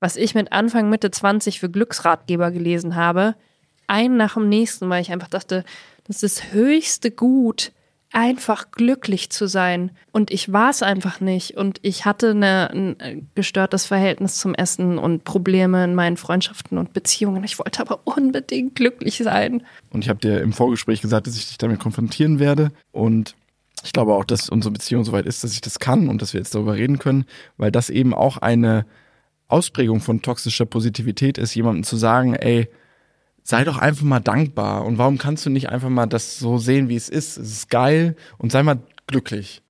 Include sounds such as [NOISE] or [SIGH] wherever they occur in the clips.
was ich mit Anfang, Mitte 20 für Glücksratgeber gelesen habe, ein nach dem nächsten, weil ich einfach dachte, das ist das höchste Gut, einfach glücklich zu sein. Und ich war es einfach nicht. Und ich hatte eine, ein äh, gestörtes Verhältnis zum Essen und Probleme in meinen Freundschaften und Beziehungen. Ich wollte aber unbedingt glücklich sein. Und ich habe dir im Vorgespräch gesagt, dass ich dich damit konfrontieren werde. Und ich glaube auch, dass unsere Beziehung soweit ist, dass ich das kann und dass wir jetzt darüber reden können, weil das eben auch eine Ausprägung von toxischer Positivität ist, jemandem zu sagen, ey, sei doch einfach mal dankbar. Und warum kannst du nicht einfach mal das so sehen, wie es ist? Es ist geil und sei mal glücklich.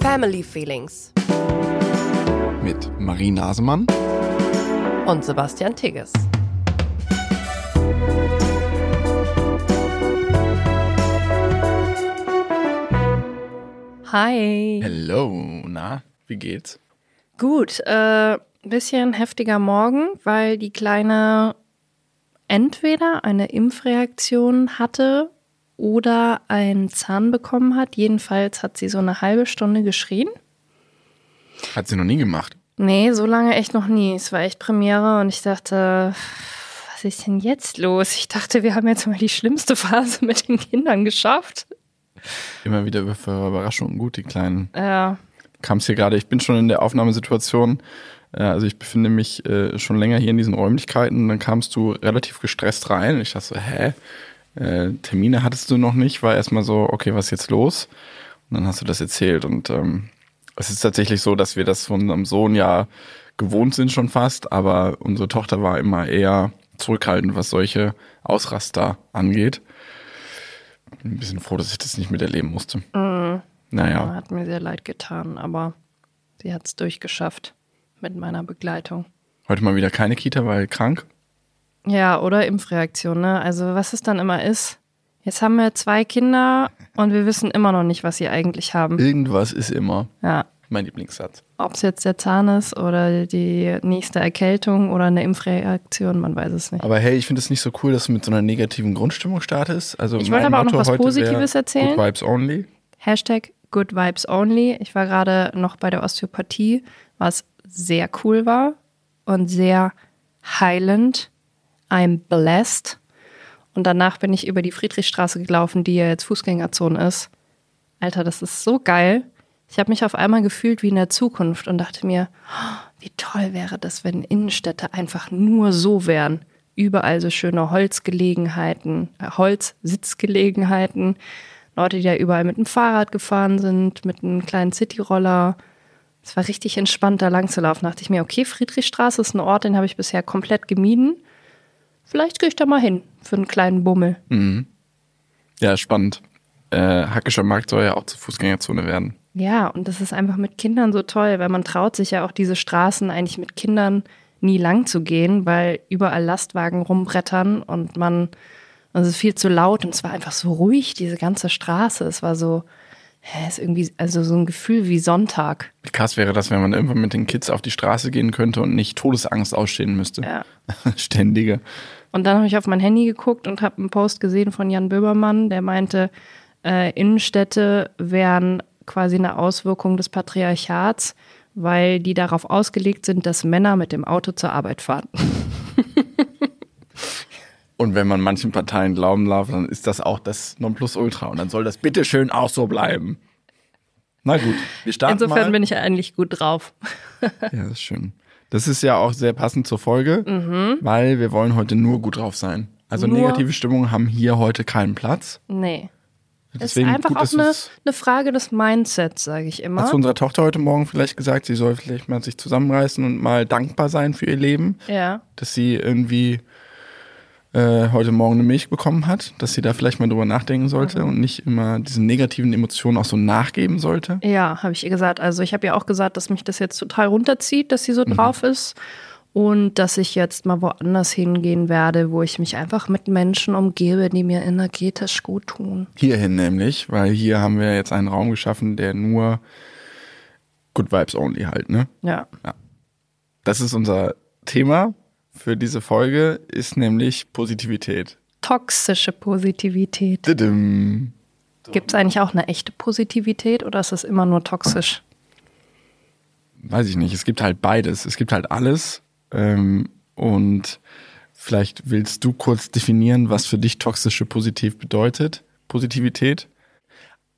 Family Feelings Mit Marie Nasemann und Sebastian Tigges. Hi. Hello, na, wie geht's? Gut, äh, bisschen heftiger Morgen, weil die Kleine entweder eine Impfreaktion hatte oder einen Zahn bekommen hat. Jedenfalls hat sie so eine halbe Stunde geschrien. Hat sie noch nie gemacht. Nee, so lange echt noch nie. Es war echt Premiere und ich dachte, was ist denn jetzt los? Ich dachte, wir haben jetzt mal die schlimmste Phase mit den Kindern geschafft. Immer wieder für Überraschungen gut, die Kleinen. Ja. Kam es hier gerade, ich bin schon in der Aufnahmesituation. Äh, Also ich befinde mich äh, schon länger hier in diesen Räumlichkeiten. Dann kamst du relativ gestresst rein. Und ich dachte so, hä? Äh, Termine hattest du noch nicht? War erstmal so, okay, was ist jetzt los? Und dann hast du das erzählt. Und ähm, es ist tatsächlich so, dass wir das von unserem Sohn ja gewohnt sind schon fast, aber unsere Tochter war immer eher zurückhaltend, was solche Ausraster angeht. Bin ein bisschen froh, dass ich das nicht miterleben musste. Ja, Naja, Hat mir sehr leid getan, aber sie hat es durchgeschafft mit meiner Begleitung. heute mal wieder keine Kita, weil krank. Ja, oder Impfreaktion, ne? Also was es dann immer ist. Jetzt haben wir zwei Kinder und wir wissen immer noch nicht, was sie eigentlich haben. Irgendwas ist immer Ja. Mein Lieblingssatz. Ob es jetzt der Zahn ist oder die nächste Erkältung oder eine Impfreaktion, man weiß es nicht. Aber hey, ich finde es nicht so cool, dass du mit so einer negativen Grundstimmung startest. Also Ich wollte aber auch noch Motto was Positives erzählen. Good Vibes only. Hashtag Good Vibes Only. Ich war gerade noch bei der Osteopathie, was sehr cool war und sehr heilend. I'm blessed. Und danach bin ich über die Friedrichstraße gelaufen, die ja jetzt Fußgängerzone ist. Alter, das ist so geil. Ich habe mich auf einmal gefühlt wie in der Zukunft und dachte mir, oh, wie toll wäre das, wenn Innenstädte einfach nur so wären. Überall so schöne Holzgelegenheiten, äh, Holzsitzgelegenheiten, Leute, die da überall mit dem Fahrrad gefahren sind, mit einem kleinen Cityroller. Es war richtig entspannt, da lang zu laufen. Da dachte ich mir, okay, Friedrichstraße ist ein Ort, den habe ich bisher komplett gemieden. Vielleicht gehe ich da mal hin für einen kleinen Bummel. Ja, spannend. Äh, Hackischer Markt soll ja auch zur Fußgängerzone werden. Ja, und das ist einfach mit Kindern so toll, weil man traut sich ja auch diese Straßen eigentlich mit Kindern nie lang zu gehen, weil überall Lastwagen rumbrettern und man, also es ist viel zu laut und es war einfach so ruhig, diese ganze Straße. Es war so, hä, ist irgendwie, also so ein Gefühl wie Sonntag. Wie krass wäre das, wenn man irgendwann mit den Kids auf die Straße gehen könnte und nicht Todesangst ausstehen müsste. Ja. [LAUGHS] Ständige. Und dann habe ich auf mein Handy geguckt und habe einen Post gesehen von Jan Böbermann, der meinte, äh, Innenstädte wären quasi eine Auswirkung des Patriarchats, weil die darauf ausgelegt sind, dass Männer mit dem Auto zur Arbeit fahren. [LAUGHS] Und wenn man manchen Parteien glauben darf, dann ist das auch das Nonplusultra. Und dann soll das bitteschön auch so bleiben. Na gut, wir starten Insofern mal. bin ich eigentlich gut drauf. [LAUGHS] Ja, das ist schön. Das ist ja auch sehr passend zur Folge, weil wir wollen heute nur gut drauf sein. Also Mhm. Nur- negative Stimmungen haben hier heute keinen Platz. Nee. Deswegen ist einfach gut, auch eine, eine Frage des Mindsets, sage ich immer. Hast du unserer Tochter heute Morgen vielleicht gesagt, sie soll vielleicht mal sich zusammenreißen und mal dankbar sein für ihr Leben, ja. dass sie irgendwie äh, heute Morgen eine Milch bekommen hat, dass sie da vielleicht mal drüber nachdenken sollte Mhm. und nicht immer diesen negativen Emotionen auch so nachgeben sollte. Ja, habe ich ihr gesagt. Also ich habe ja auch gesagt, dass mich das jetzt total runterzieht, dass sie so drauf ist. Und dass ich jetzt mal woanders hingehen werde, wo ich mich einfach mit Menschen umgebe, die mir energetisch gut tun. Hierhin nämlich, weil hier haben wir jetzt einen Raum geschaffen, der nur Good Vibes Only halt, ne? Ja. Das ist unser Thema für diese Folge, ist nämlich Positivität. Toxische Positivität. Gibt es eigentlich auch eine echte Positivität oder ist es immer nur toxisch? Weiß ich nicht. Es gibt halt beides. Es gibt halt alles. Ähm, und vielleicht willst du kurz definieren, was für dich toxische Positiv bedeutet. Positivität.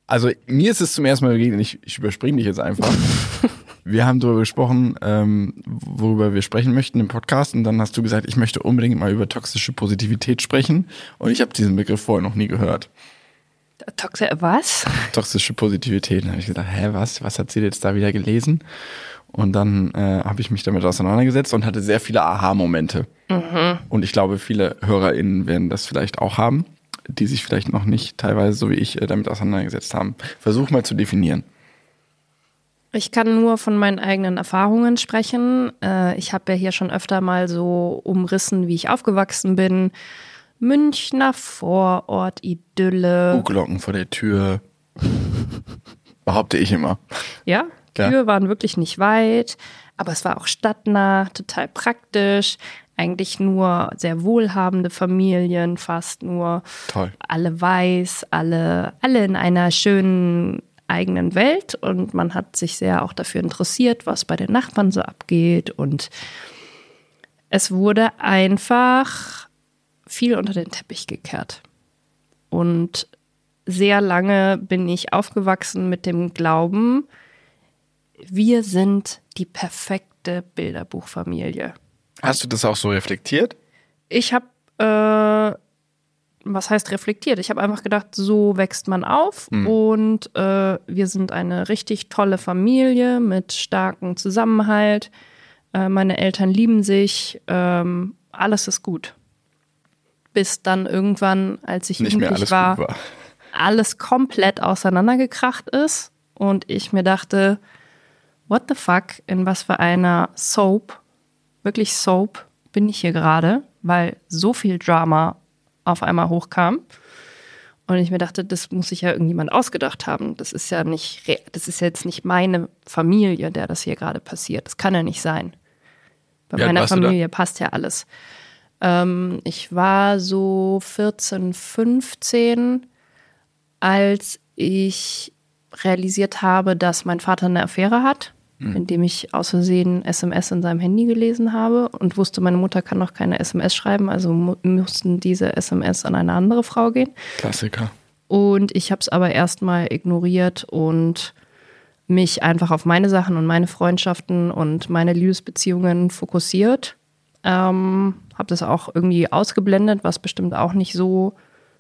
Also mir ist es zum ersten Mal begegnet, ich, ich überspringe dich jetzt einfach. [LAUGHS] wir haben darüber gesprochen, ähm, worüber wir sprechen möchten im Podcast und dann hast du gesagt, ich möchte unbedingt mal über toxische Positivität sprechen und ich habe diesen Begriff vorher noch nie gehört. Toxi was? Toxische Positivität. Dann habe ich gesagt, hä, was? Was hat sie jetzt da wieder gelesen? Und dann äh, habe ich mich damit auseinandergesetzt und hatte sehr viele Aha-Momente. Mhm. Und ich glaube, viele HörerInnen werden das vielleicht auch haben, die sich vielleicht noch nicht teilweise so wie ich äh, damit auseinandergesetzt haben. Versuch mal zu definieren. Ich kann nur von meinen eigenen Erfahrungen sprechen. Äh, ich habe ja hier schon öfter mal so umrissen, wie ich aufgewachsen bin. Münchner Vorort, Idylle. Kuhglocken vor der Tür. Behaupte ich immer. Ja, Tür ja. waren wirklich nicht weit, aber es war auch stadtnah, total praktisch. Eigentlich nur sehr wohlhabende Familien, fast nur. Toll. Alle weiß, alle, alle in einer schönen eigenen Welt und man hat sich sehr auch dafür interessiert, was bei den Nachbarn so abgeht und es wurde einfach viel unter den Teppich gekehrt. Und sehr lange bin ich aufgewachsen mit dem Glauben, wir sind die perfekte Bilderbuchfamilie. Hast du das auch so reflektiert? Ich habe äh, was heißt reflektiert? Ich habe einfach gedacht, so wächst man auf mhm. und äh, wir sind eine richtig tolle Familie mit starkem Zusammenhalt. Äh, meine Eltern lieben sich, ähm, alles ist gut. Bis dann irgendwann, als ich Nicht jugendlich war, war, alles komplett auseinandergekracht ist und ich mir dachte, what the fuck, in was für einer Soap, wirklich Soap, bin ich hier gerade, weil so viel Drama auf einmal hochkam. Und ich mir dachte, das muss sich ja irgendjemand ausgedacht haben. Das ist ja nicht, das ist jetzt nicht meine Familie, der das hier gerade passiert. Das kann ja nicht sein. Bei ja, meiner Familie passt ja alles. Ähm, ich war so 14, 15, als ich realisiert habe, dass mein Vater eine Affäre hat mhm. indem ich aus Versehen SMS in seinem Handy gelesen habe und wusste, meine Mutter kann noch keine SMS schreiben, also mu mussten diese SMS an eine andere Frau gehen. Klassiker. Und ich habe es aber erstmal ignoriert und mich einfach auf meine Sachen und meine Freundschaften und meine Liebesbeziehungen fokussiert. Ähm, habe das auch irgendwie ausgeblendet, was bestimmt auch nicht so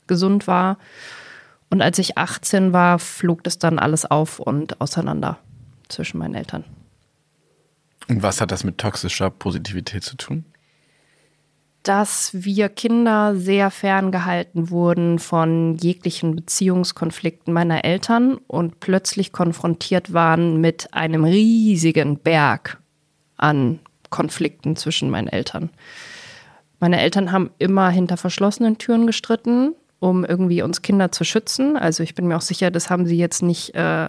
gesund war. Und als ich 18 war, flog das dann alles auf und auseinander zwischen meinen Eltern. Und was hat das mit toxischer Positivität zu tun? Dass wir Kinder sehr ferngehalten wurden von jeglichen Beziehungskonflikten meiner Eltern und plötzlich konfrontiert waren mit einem riesigen Berg an Konflikten zwischen meinen Eltern. Meine Eltern haben immer hinter verschlossenen Türen gestritten, um irgendwie uns Kinder zu schützen. Also ich bin mir auch sicher, das haben sie jetzt nicht äh,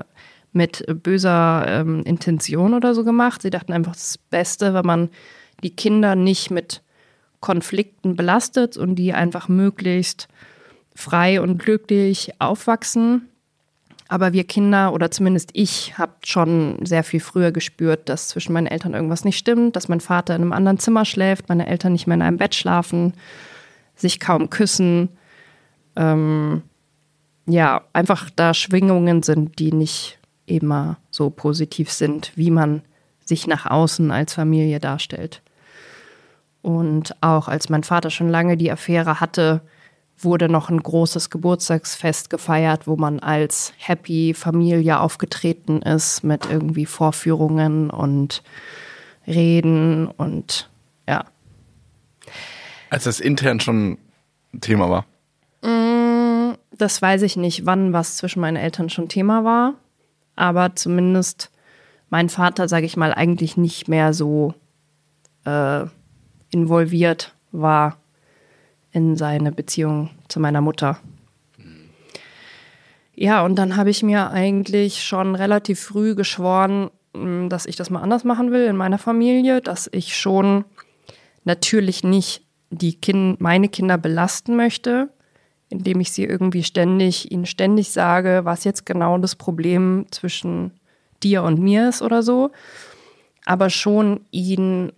mit böser ähm, Intention oder so gemacht. Sie dachten einfach, das Beste, wenn man die Kinder nicht mit Konflikten belastet und die einfach möglichst frei und glücklich aufwachsen. Aber wir Kinder oder zumindest ich habe schon sehr viel früher gespürt, dass zwischen meinen Eltern irgendwas nicht stimmt, dass mein Vater in einem anderen Zimmer schläft, meine Eltern nicht mehr in einem Bett schlafen, sich kaum küssen. Ähm, ja, einfach da Schwingungen sind, die nicht immer so positiv sind, wie man sich nach außen als Familie darstellt. Und auch als mein Vater schon lange die Affäre hatte, wurde noch ein großes Geburtstagsfest gefeiert, wo man als Happy Familie aufgetreten ist mit irgendwie Vorführungen und Reden und ja. Als das intern schon Thema war? Mm, das weiß ich nicht, wann was zwischen meinen Eltern schon Thema war aber zumindest mein Vater, sage ich mal, eigentlich nicht mehr so äh, involviert war in seine Beziehung zu meiner Mutter. Ja, und dann habe ich mir eigentlich schon relativ früh geschworen, mm, dass ich das mal anders machen will in meiner Familie, dass ich schon natürlich nicht die kind, meine Kinder belasten möchte, indem ich sie irgendwie ständig, ihnen ständig sage, was jetzt genau das Problem zwischen dir und mir ist oder so, aber schon ihnen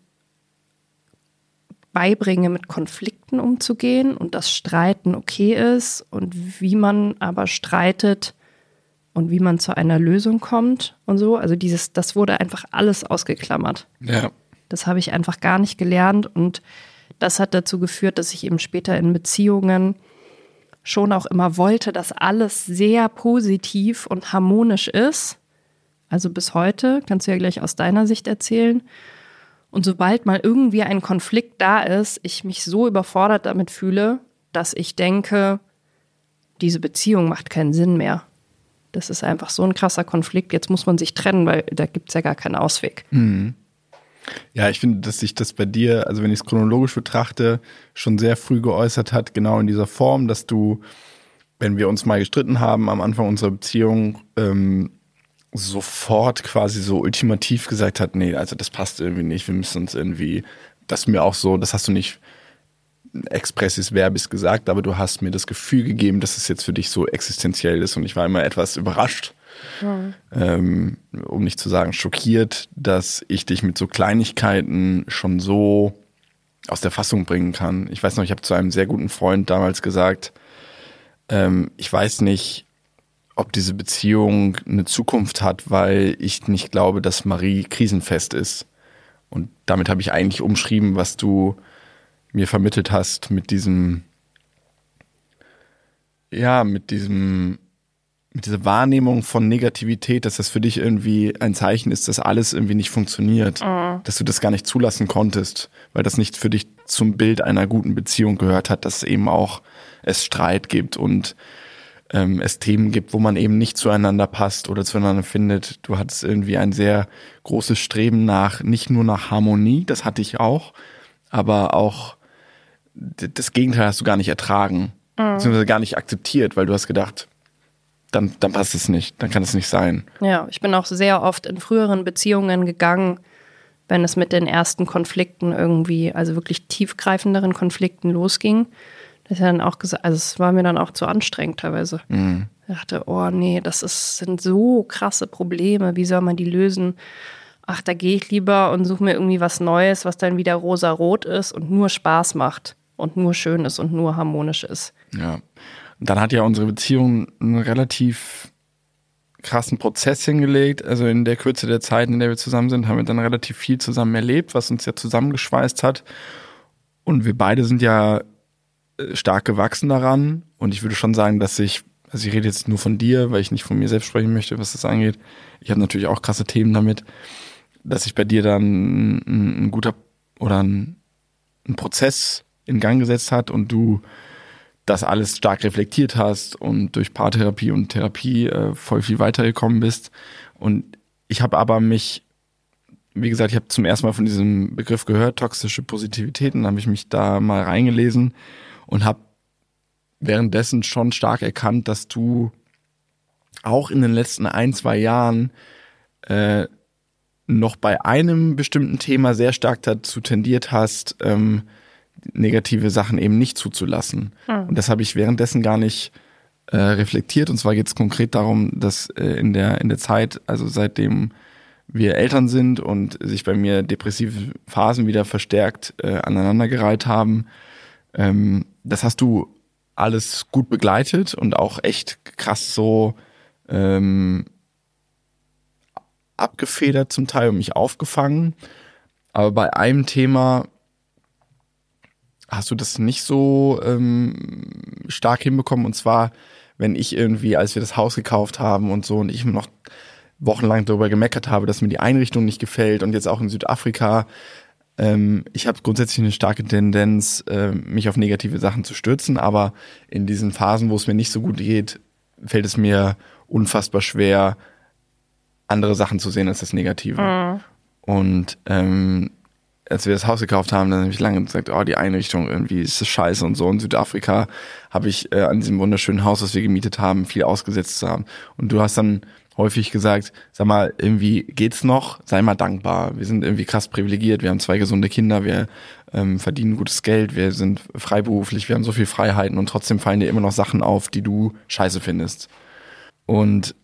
beibringe, mit Konflikten umzugehen und dass Streiten okay ist und wie man aber streitet und wie man zu einer Lösung kommt und so. Also dieses, das wurde einfach alles ausgeklammert. Ja. Das habe ich einfach gar nicht gelernt und das hat dazu geführt, dass ich eben später in Beziehungen schon auch immer wollte, dass alles sehr positiv und harmonisch ist. Also bis heute, kannst du ja gleich aus deiner Sicht erzählen. Und sobald mal irgendwie ein Konflikt da ist, ich mich so überfordert damit fühle, dass ich denke, diese Beziehung macht keinen Sinn mehr. Das ist einfach so ein krasser Konflikt. Jetzt muss man sich trennen, weil da gibt es ja gar keinen Ausweg. Mhm. Ja, ich finde, dass sich das bei dir, also wenn ich es chronologisch betrachte, schon sehr früh geäußert hat, genau in dieser Form, dass du, wenn wir uns mal gestritten haben am Anfang unserer Beziehung, ähm, sofort quasi so ultimativ gesagt hat, nee, also das passt irgendwie nicht, wir müssen uns irgendwie, das mir auch so, das hast du nicht expressis verbis gesagt, aber du hast mir das Gefühl gegeben, dass es jetzt für dich so existenziell ist und ich war immer etwas überrascht, ähm, um nicht zu sagen schockiert, dass ich dich mit so Kleinigkeiten schon so aus der Fassung bringen kann. Ich weiß noch, ich habe zu einem sehr guten Freund damals gesagt, ähm, ich weiß nicht, ob diese Beziehung eine Zukunft hat, weil ich nicht glaube, dass Marie krisenfest ist. Und damit habe ich eigentlich umschrieben, was du mir vermittelt hast mit diesem, ja, mit diesem, mit dieser Wahrnehmung von Negativität, dass das für dich irgendwie ein Zeichen ist, dass alles irgendwie nicht funktioniert, mhm. dass du das gar nicht zulassen konntest, weil das nicht für dich zum Bild einer guten Beziehung gehört hat, dass eben auch es Streit gibt und ähm, es Themen gibt, wo man eben nicht zueinander passt oder zueinander findet. Du hattest irgendwie ein sehr großes Streben nach, nicht nur nach Harmonie, das hatte ich auch, aber auch das Gegenteil hast du gar nicht ertragen, mhm. beziehungsweise gar nicht akzeptiert, weil du hast gedacht, dann, dann passt es nicht, dann kann es nicht sein. Ja, ich bin auch sehr oft in früheren Beziehungen gegangen, wenn es mit den ersten Konflikten irgendwie, also wirklich tiefgreifenderen Konflikten losging dass er dann auch gesagt, also es war mir dann auch zu anstrengend teilweise. Mhm. Ich dachte, oh nee, das ist, sind so krasse Probleme, wie soll man die lösen? Ach, da gehe ich lieber und suche mir irgendwie was Neues, was dann wieder rosa-rot ist und nur Spaß macht und nur schön ist und nur harmonisch ist. Ja. Und dann hat ja unsere Beziehung einen relativ krassen Prozess hingelegt. Also in der Kürze der Zeit, in der wir zusammen sind, haben wir dann relativ viel zusammen erlebt, was uns ja zusammengeschweißt hat. Und wir beide sind ja äh, stark gewachsen daran. Und ich würde schon sagen, dass ich, also ich rede jetzt nur von dir, weil ich nicht von mir selbst sprechen möchte, was das angeht. Ich habe natürlich auch krasse Themen damit, dass sich bei dir dann ein, ein guter oder ein, ein, Prozess in Gang gesetzt hat und du das alles stark reflektiert hast und durch Paartherapie und Therapie äh, voll viel weitergekommen bist. Und ich habe aber mich, wie gesagt, ich habe zum ersten Mal von diesem Begriff gehört, toxische Positivität, und habe ich mich da mal reingelesen und habe währenddessen schon stark erkannt, dass du auch in den letzten ein, zwei Jahren äh, noch bei einem bestimmten Thema sehr stark dazu tendiert hast, ähm, negative Sachen eben nicht zuzulassen. Mhm. Und das habe ich währenddessen gar nicht äh, reflektiert. Und zwar geht es konkret darum, dass äh, in der in der Zeit, also seitdem wir Eltern sind und sich bei mir depressive Phasen wieder verstärkt äh, aneinandergereiht haben, ähm, das hast du alles gut begleitet und auch echt krass so ähm, abgefedert zum Teil und mich aufgefangen. Aber bei einem Thema hast du das nicht so ähm, stark hinbekommen. Und zwar, wenn ich irgendwie, als wir das Haus gekauft haben und so, und ich noch wochenlang darüber gemeckert habe, dass mir die Einrichtung nicht gefällt und jetzt auch in Südafrika ähm, ich habe grundsätzlich eine starke Tendenz, äh, mich auf negative Sachen zu stürzen, aber in diesen Phasen, wo es mir nicht so gut geht, fällt es mir unfassbar schwer, andere Sachen zu sehen als das Negative. Mhm. Und ähm, als wir das Haus gekauft haben, dann habe ich lange gesagt, oh, die Einrichtung irgendwie ist das scheiße und so. In Südafrika habe ich äh, an diesem wunderschönen Haus, was wir gemietet haben, viel ausgesetzt zu haben. Und du hast dann häufig gesagt, sag mal, irgendwie geht's noch, sei mal dankbar. Wir sind irgendwie krass privilegiert, wir haben zwei gesunde Kinder, wir ähm, verdienen gutes Geld, wir sind freiberuflich, wir haben so viel Freiheiten und trotzdem fallen dir immer noch Sachen auf, die du scheiße findest. Und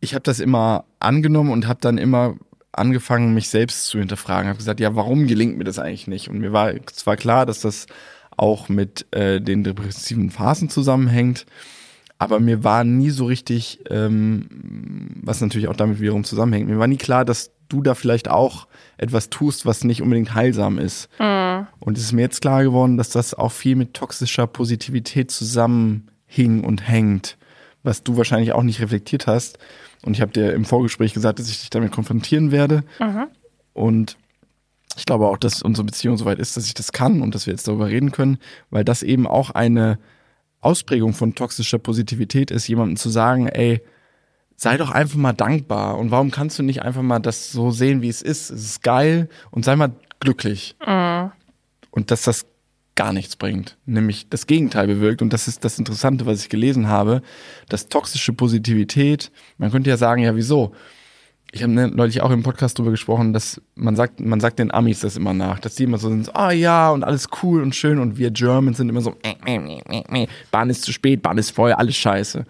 ich habe das immer angenommen und habe dann immer angefangen, mich selbst zu hinterfragen. Habe gesagt, ja, warum gelingt mir das eigentlich nicht? Und mir war zwar klar, dass das auch mit äh, den depressiven Phasen zusammenhängt, aber mir war nie so richtig, ähm, was natürlich auch damit wiederum zusammenhängt, mir war nie klar, dass du da vielleicht auch etwas tust, was nicht unbedingt heilsam ist. Mhm. Und es ist mir jetzt klar geworden, dass das auch viel mit toxischer Positivität zusammenhing und hängt, was du wahrscheinlich auch nicht reflektiert hast. Und ich habe dir im Vorgespräch gesagt, dass ich dich damit konfrontieren werde. Mhm. Und ich glaube auch, dass unsere Beziehung soweit ist, dass ich das kann und dass wir jetzt darüber reden können, weil das eben auch eine Ausprägung von toxischer Positivität ist, jemandem zu sagen, ey, sei doch einfach mal dankbar und warum kannst du nicht einfach mal das so sehen, wie es ist? Es ist geil und sei mal glücklich. Und dass das gar nichts bringt, nämlich das Gegenteil bewirkt und das ist das Interessante, was ich gelesen habe, dass toxische Positivität, man könnte ja sagen, ja wieso? Ich habe ne, neulich auch im Podcast darüber gesprochen, dass man sagt, man sagt den Amis das immer nach, dass die immer so sind, ah ja und alles cool und schön und wir Germans sind immer so, Bahn ist zu spät, Bahn ist voll, alles scheiße.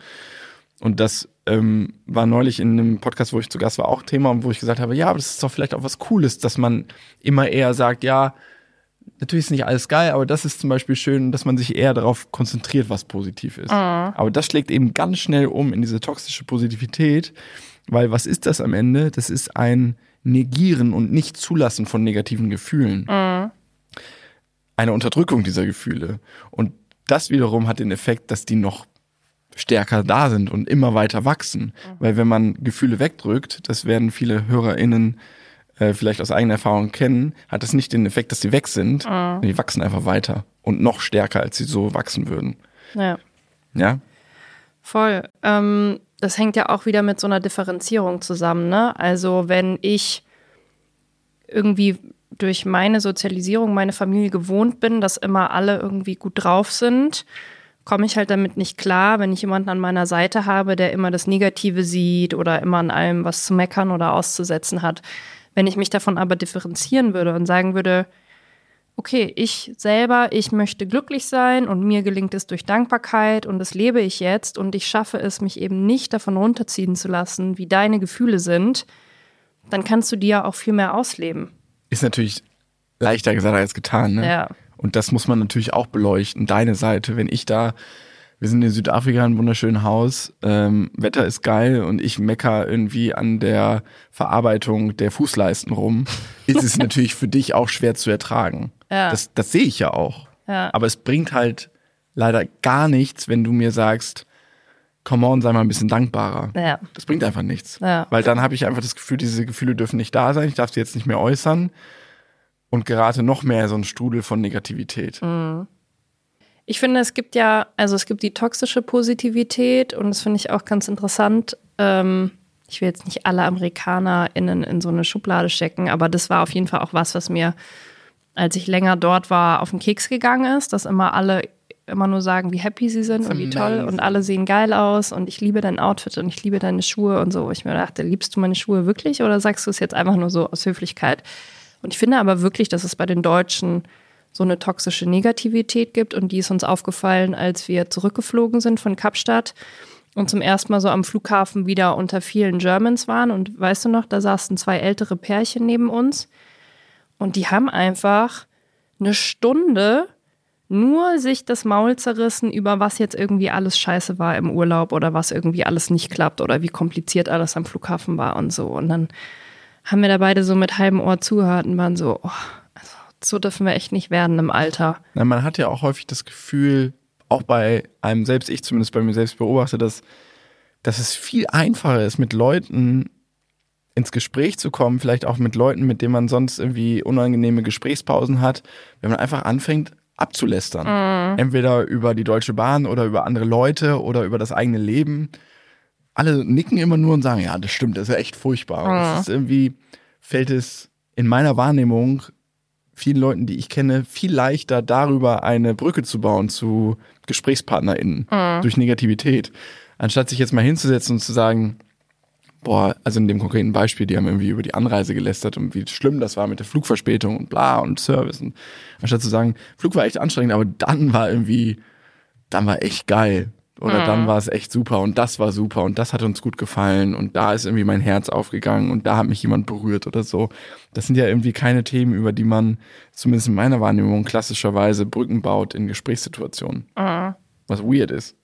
Und das ähm, war neulich in einem Podcast, wo ich zu Gast war, auch Thema, wo ich gesagt habe, ja, aber das ist doch vielleicht auch was Cooles, dass man immer eher sagt, ja, natürlich ist nicht alles geil, aber das ist zum Beispiel schön, dass man sich eher darauf konzentriert, was positiv ist. Aber das schlägt eben ganz schnell um in diese toxische Positivität, weil was ist das am Ende? Das ist ein Negieren und nicht Zulassen von negativen Gefühlen. Eine Unterdrückung dieser Gefühle. Und das wiederum hat den Effekt, dass die noch stärker da sind und immer weiter wachsen. Weil wenn man Gefühle wegdrückt, das werden viele HörerInnen äh, vielleicht aus eigener Erfahrung kennen, hat das nicht den Effekt, dass sie weg sind. Die wachsen einfach weiter und noch stärker, als sie so wachsen würden. Ja. Ja? Voll. Ähm, das hängt ja auch wieder mit so einer Differenzierung zusammen. Ne? Also wenn ich irgendwie durch meine Sozialisierung, meine Familie gewohnt bin, dass immer alle irgendwie gut drauf sind, komme ich halt damit nicht klar, wenn ich jemanden an meiner Seite habe, der immer das Negative sieht oder immer an allem was zu meckern oder auszusetzen hat. Wenn ich mich davon aber differenzieren würde und sagen würde, okay, ich selber, ich möchte glücklich sein und mir gelingt es durch Dankbarkeit und das lebe ich jetzt und ich schaffe es, mich eben nicht davon runterziehen zu lassen, wie deine Gefühle sind, dann kannst du die ja auch viel mehr ausleben. Ist natürlich leichter gesagt als getan, ne? Ja. Und das muss man natürlich auch beleuchten, deine Seite. Wenn ich da, wir sind in Südafrika, ein wunderschönes Haus, ähm, Wetter ist geil und ich mecker irgendwie an der Verarbeitung der Fußleisten rum, [LAUGHS] ist es natürlich für dich auch schwer zu ertragen. Ja. Das, das sehe ich ja auch. Ja. Aber es bringt halt leider gar nichts, wenn du mir sagst, come on, sei mal ein bisschen dankbarer. Ja. Das bringt einfach nichts. Ja. Weil dann habe ich einfach das Gefühl, diese Gefühle dürfen nicht da sein, ich darf sie jetzt nicht mehr äußern und gerate noch mehr in so einen Strudel von Negativität. Ich finde, es gibt ja, also es gibt die toxische Positivität und das finde ich auch ganz interessant. Ähm, ich will jetzt nicht alle AmerikanerInnen in so eine Schublade stecken, aber das war auf jeden Fall auch was, was mir, als ich länger dort war, auf den Keks gegangen ist, dass immer alle immer nur sagen, wie happy sie sind und wie toll und alle sehen geil aus und ich liebe dein Outfit und ich liebe deine Schuhe und so. Ich mir dachte, liebst du meine Schuhe wirklich oder sagst du es jetzt einfach nur so aus Höflichkeit? Und ich finde aber wirklich, dass es bei den Deutschen so eine toxische Negativität gibt und die ist uns aufgefallen, als wir zurückgeflogen sind von Kapstadt und zum ersten Mal so am Flughafen wieder unter vielen Germans waren. Und weißt du noch, da saßen zwei ältere Pärchen neben uns und die haben einfach eine Stunde nur sich das Maul zerrissen über was jetzt irgendwie alles scheiße war im Urlaub oder was irgendwie alles nicht klappt oder wie kompliziert alles am Flughafen war und so. Und dann haben wir da beide so mit halbem Ohr zugehört und waren so, oh, so dürfen wir echt nicht werden im Alter. Na, man hat ja auch häufig das Gefühl, auch bei einem selbst, ich zumindest bei mir selbst beobachte, dass, dass es viel einfacher ist, mit Leuten ins Gespräch zu kommen, vielleicht auch mit Leuten, mit denen man sonst irgendwie unangenehme Gesprächspausen hat, wenn man einfach anfängt abzulästern. Entweder über die Deutsche Bahn oder über andere Leute oder über das eigene Leben. Alle nicken immer nur und sagen, ja, das stimmt, das ist ja echt furchtbar. Und es ist irgendwie, fällt es in meiner Wahrnehmung vielen Leuten, die ich kenne, viel leichter darüber eine Brücke zu bauen zu GesprächspartnerInnen durch Negativität. Anstatt sich jetzt mal hinzusetzen und zu sagen, boah, also in dem konkreten Beispiel, die haben irgendwie über die Anreise gelästert und wie schlimm das war mit der Flugverspätung und bla und Service. Und anstatt zu sagen, Flug war echt anstrengend, aber dann war irgendwie, dann war echt geil. Oder Mhm. dann war es echt super und das war super und das hat uns gut gefallen und da ist irgendwie mein Herz aufgegangen und da hat mich jemand berührt oder so. Das sind ja irgendwie keine Themen, über die man, zumindest in meiner Wahrnehmung, klassischerweise Brücken baut in Gesprächssituationen. Mhm. Was weird ist.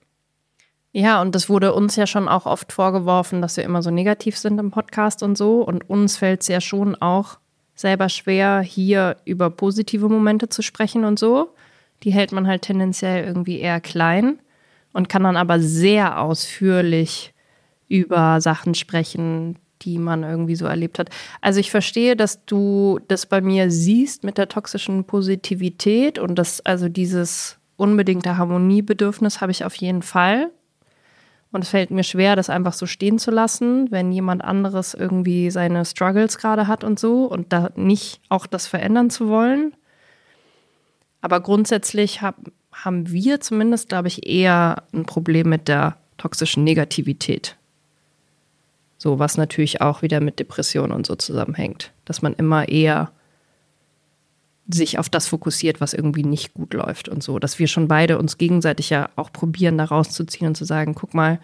Ja, und das wurde uns ja schon auch oft vorgeworfen, dass wir immer so negativ sind im Podcast und so. Und uns fällt es ja schon auch selber schwer, hier über positive Momente zu sprechen und so. Die hält man halt tendenziell irgendwie eher klein und kann dann aber sehr ausführlich über Sachen sprechen, die man irgendwie so erlebt hat. Also ich verstehe, dass du das bei mir siehst mit der toxischen Positivität und das, also dieses unbedingte Harmoniebedürfnis habe ich auf jeden Fall. Und es fällt mir schwer, das einfach so stehen zu lassen, wenn jemand anderes irgendwie seine Struggles gerade hat und so und da nicht auch das verändern zu wollen. Aber grundsätzlich hab, haben wir zumindest, glaube ich, eher ein Problem mit der toxischen Negativität. So, was natürlich auch wieder mit Depressionen und so zusammenhängt. Dass man immer eher sich auf das fokussiert, was irgendwie nicht gut läuft und so. Dass wir schon beide uns gegenseitig ja auch probieren, da rauszuziehen und zu sagen, guck mal,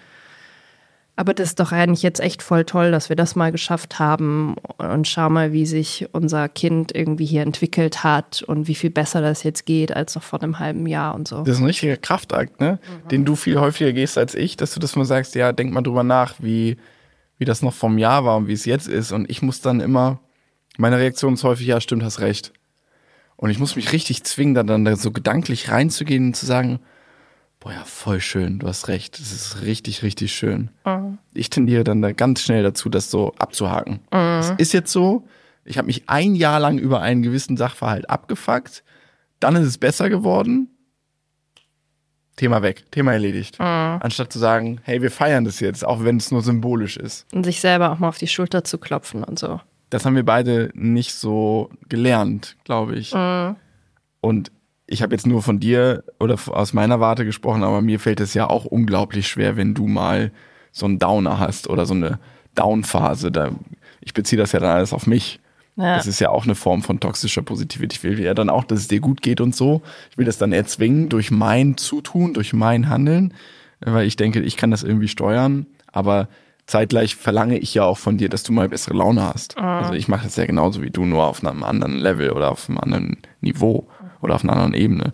aber das ist doch eigentlich jetzt echt voll toll, dass wir das mal geschafft haben und schau mal, wie sich unser Kind irgendwie hier entwickelt hat und wie viel besser das jetzt geht als noch vor einem halben Jahr und so. Das ist ein richtiger Kraftakt, ne? Den du viel häufiger gehst als ich, dass du das mal sagst, ja, denk mal drüber nach, wie, wie das noch vom Jahr war und wie es jetzt ist. Und ich muss dann immer, meine Reaktion ist häufig, ja, stimmt, hast recht. Und ich muss mich richtig zwingen, dann, dann da so gedanklich reinzugehen und zu sagen, boah, ja, voll schön, du hast recht. Das ist richtig, richtig schön. Ich tendiere dann da ganz schnell dazu, das so abzuhaken. Es ist jetzt so, ich habe mich ein Jahr lang über einen gewissen Sachverhalt abgefuckt, dann ist es besser geworden, Thema weg, Thema erledigt. Anstatt zu sagen, hey, wir feiern das jetzt, auch wenn es nur symbolisch ist. Und sich selber auch mal auf die Schulter zu klopfen und so. Das haben wir beide nicht so gelernt, glaube ich. Und ich habe jetzt nur von dir oder aus meiner Warte gesprochen, aber mir fällt es ja auch unglaublich schwer, wenn du mal so einen Downer hast oder so eine Down-Phase. Da, ich beziehe das ja dann alles auf mich. Ja. Das ist ja auch eine Form von toxischer Positivität. Ich will ja dann auch, dass es dir gut geht und so. Ich will das dann erzwingen durch mein Zutun, durch mein Handeln, weil ich denke, ich kann das irgendwie steuern. Aber zeitgleich verlange ich ja auch von dir, dass du mal bessere Laune hast. Also ich mache das ja genauso wie du, nur auf einem anderen Level oder auf einem anderen Niveau oder auf einer anderen Ebene.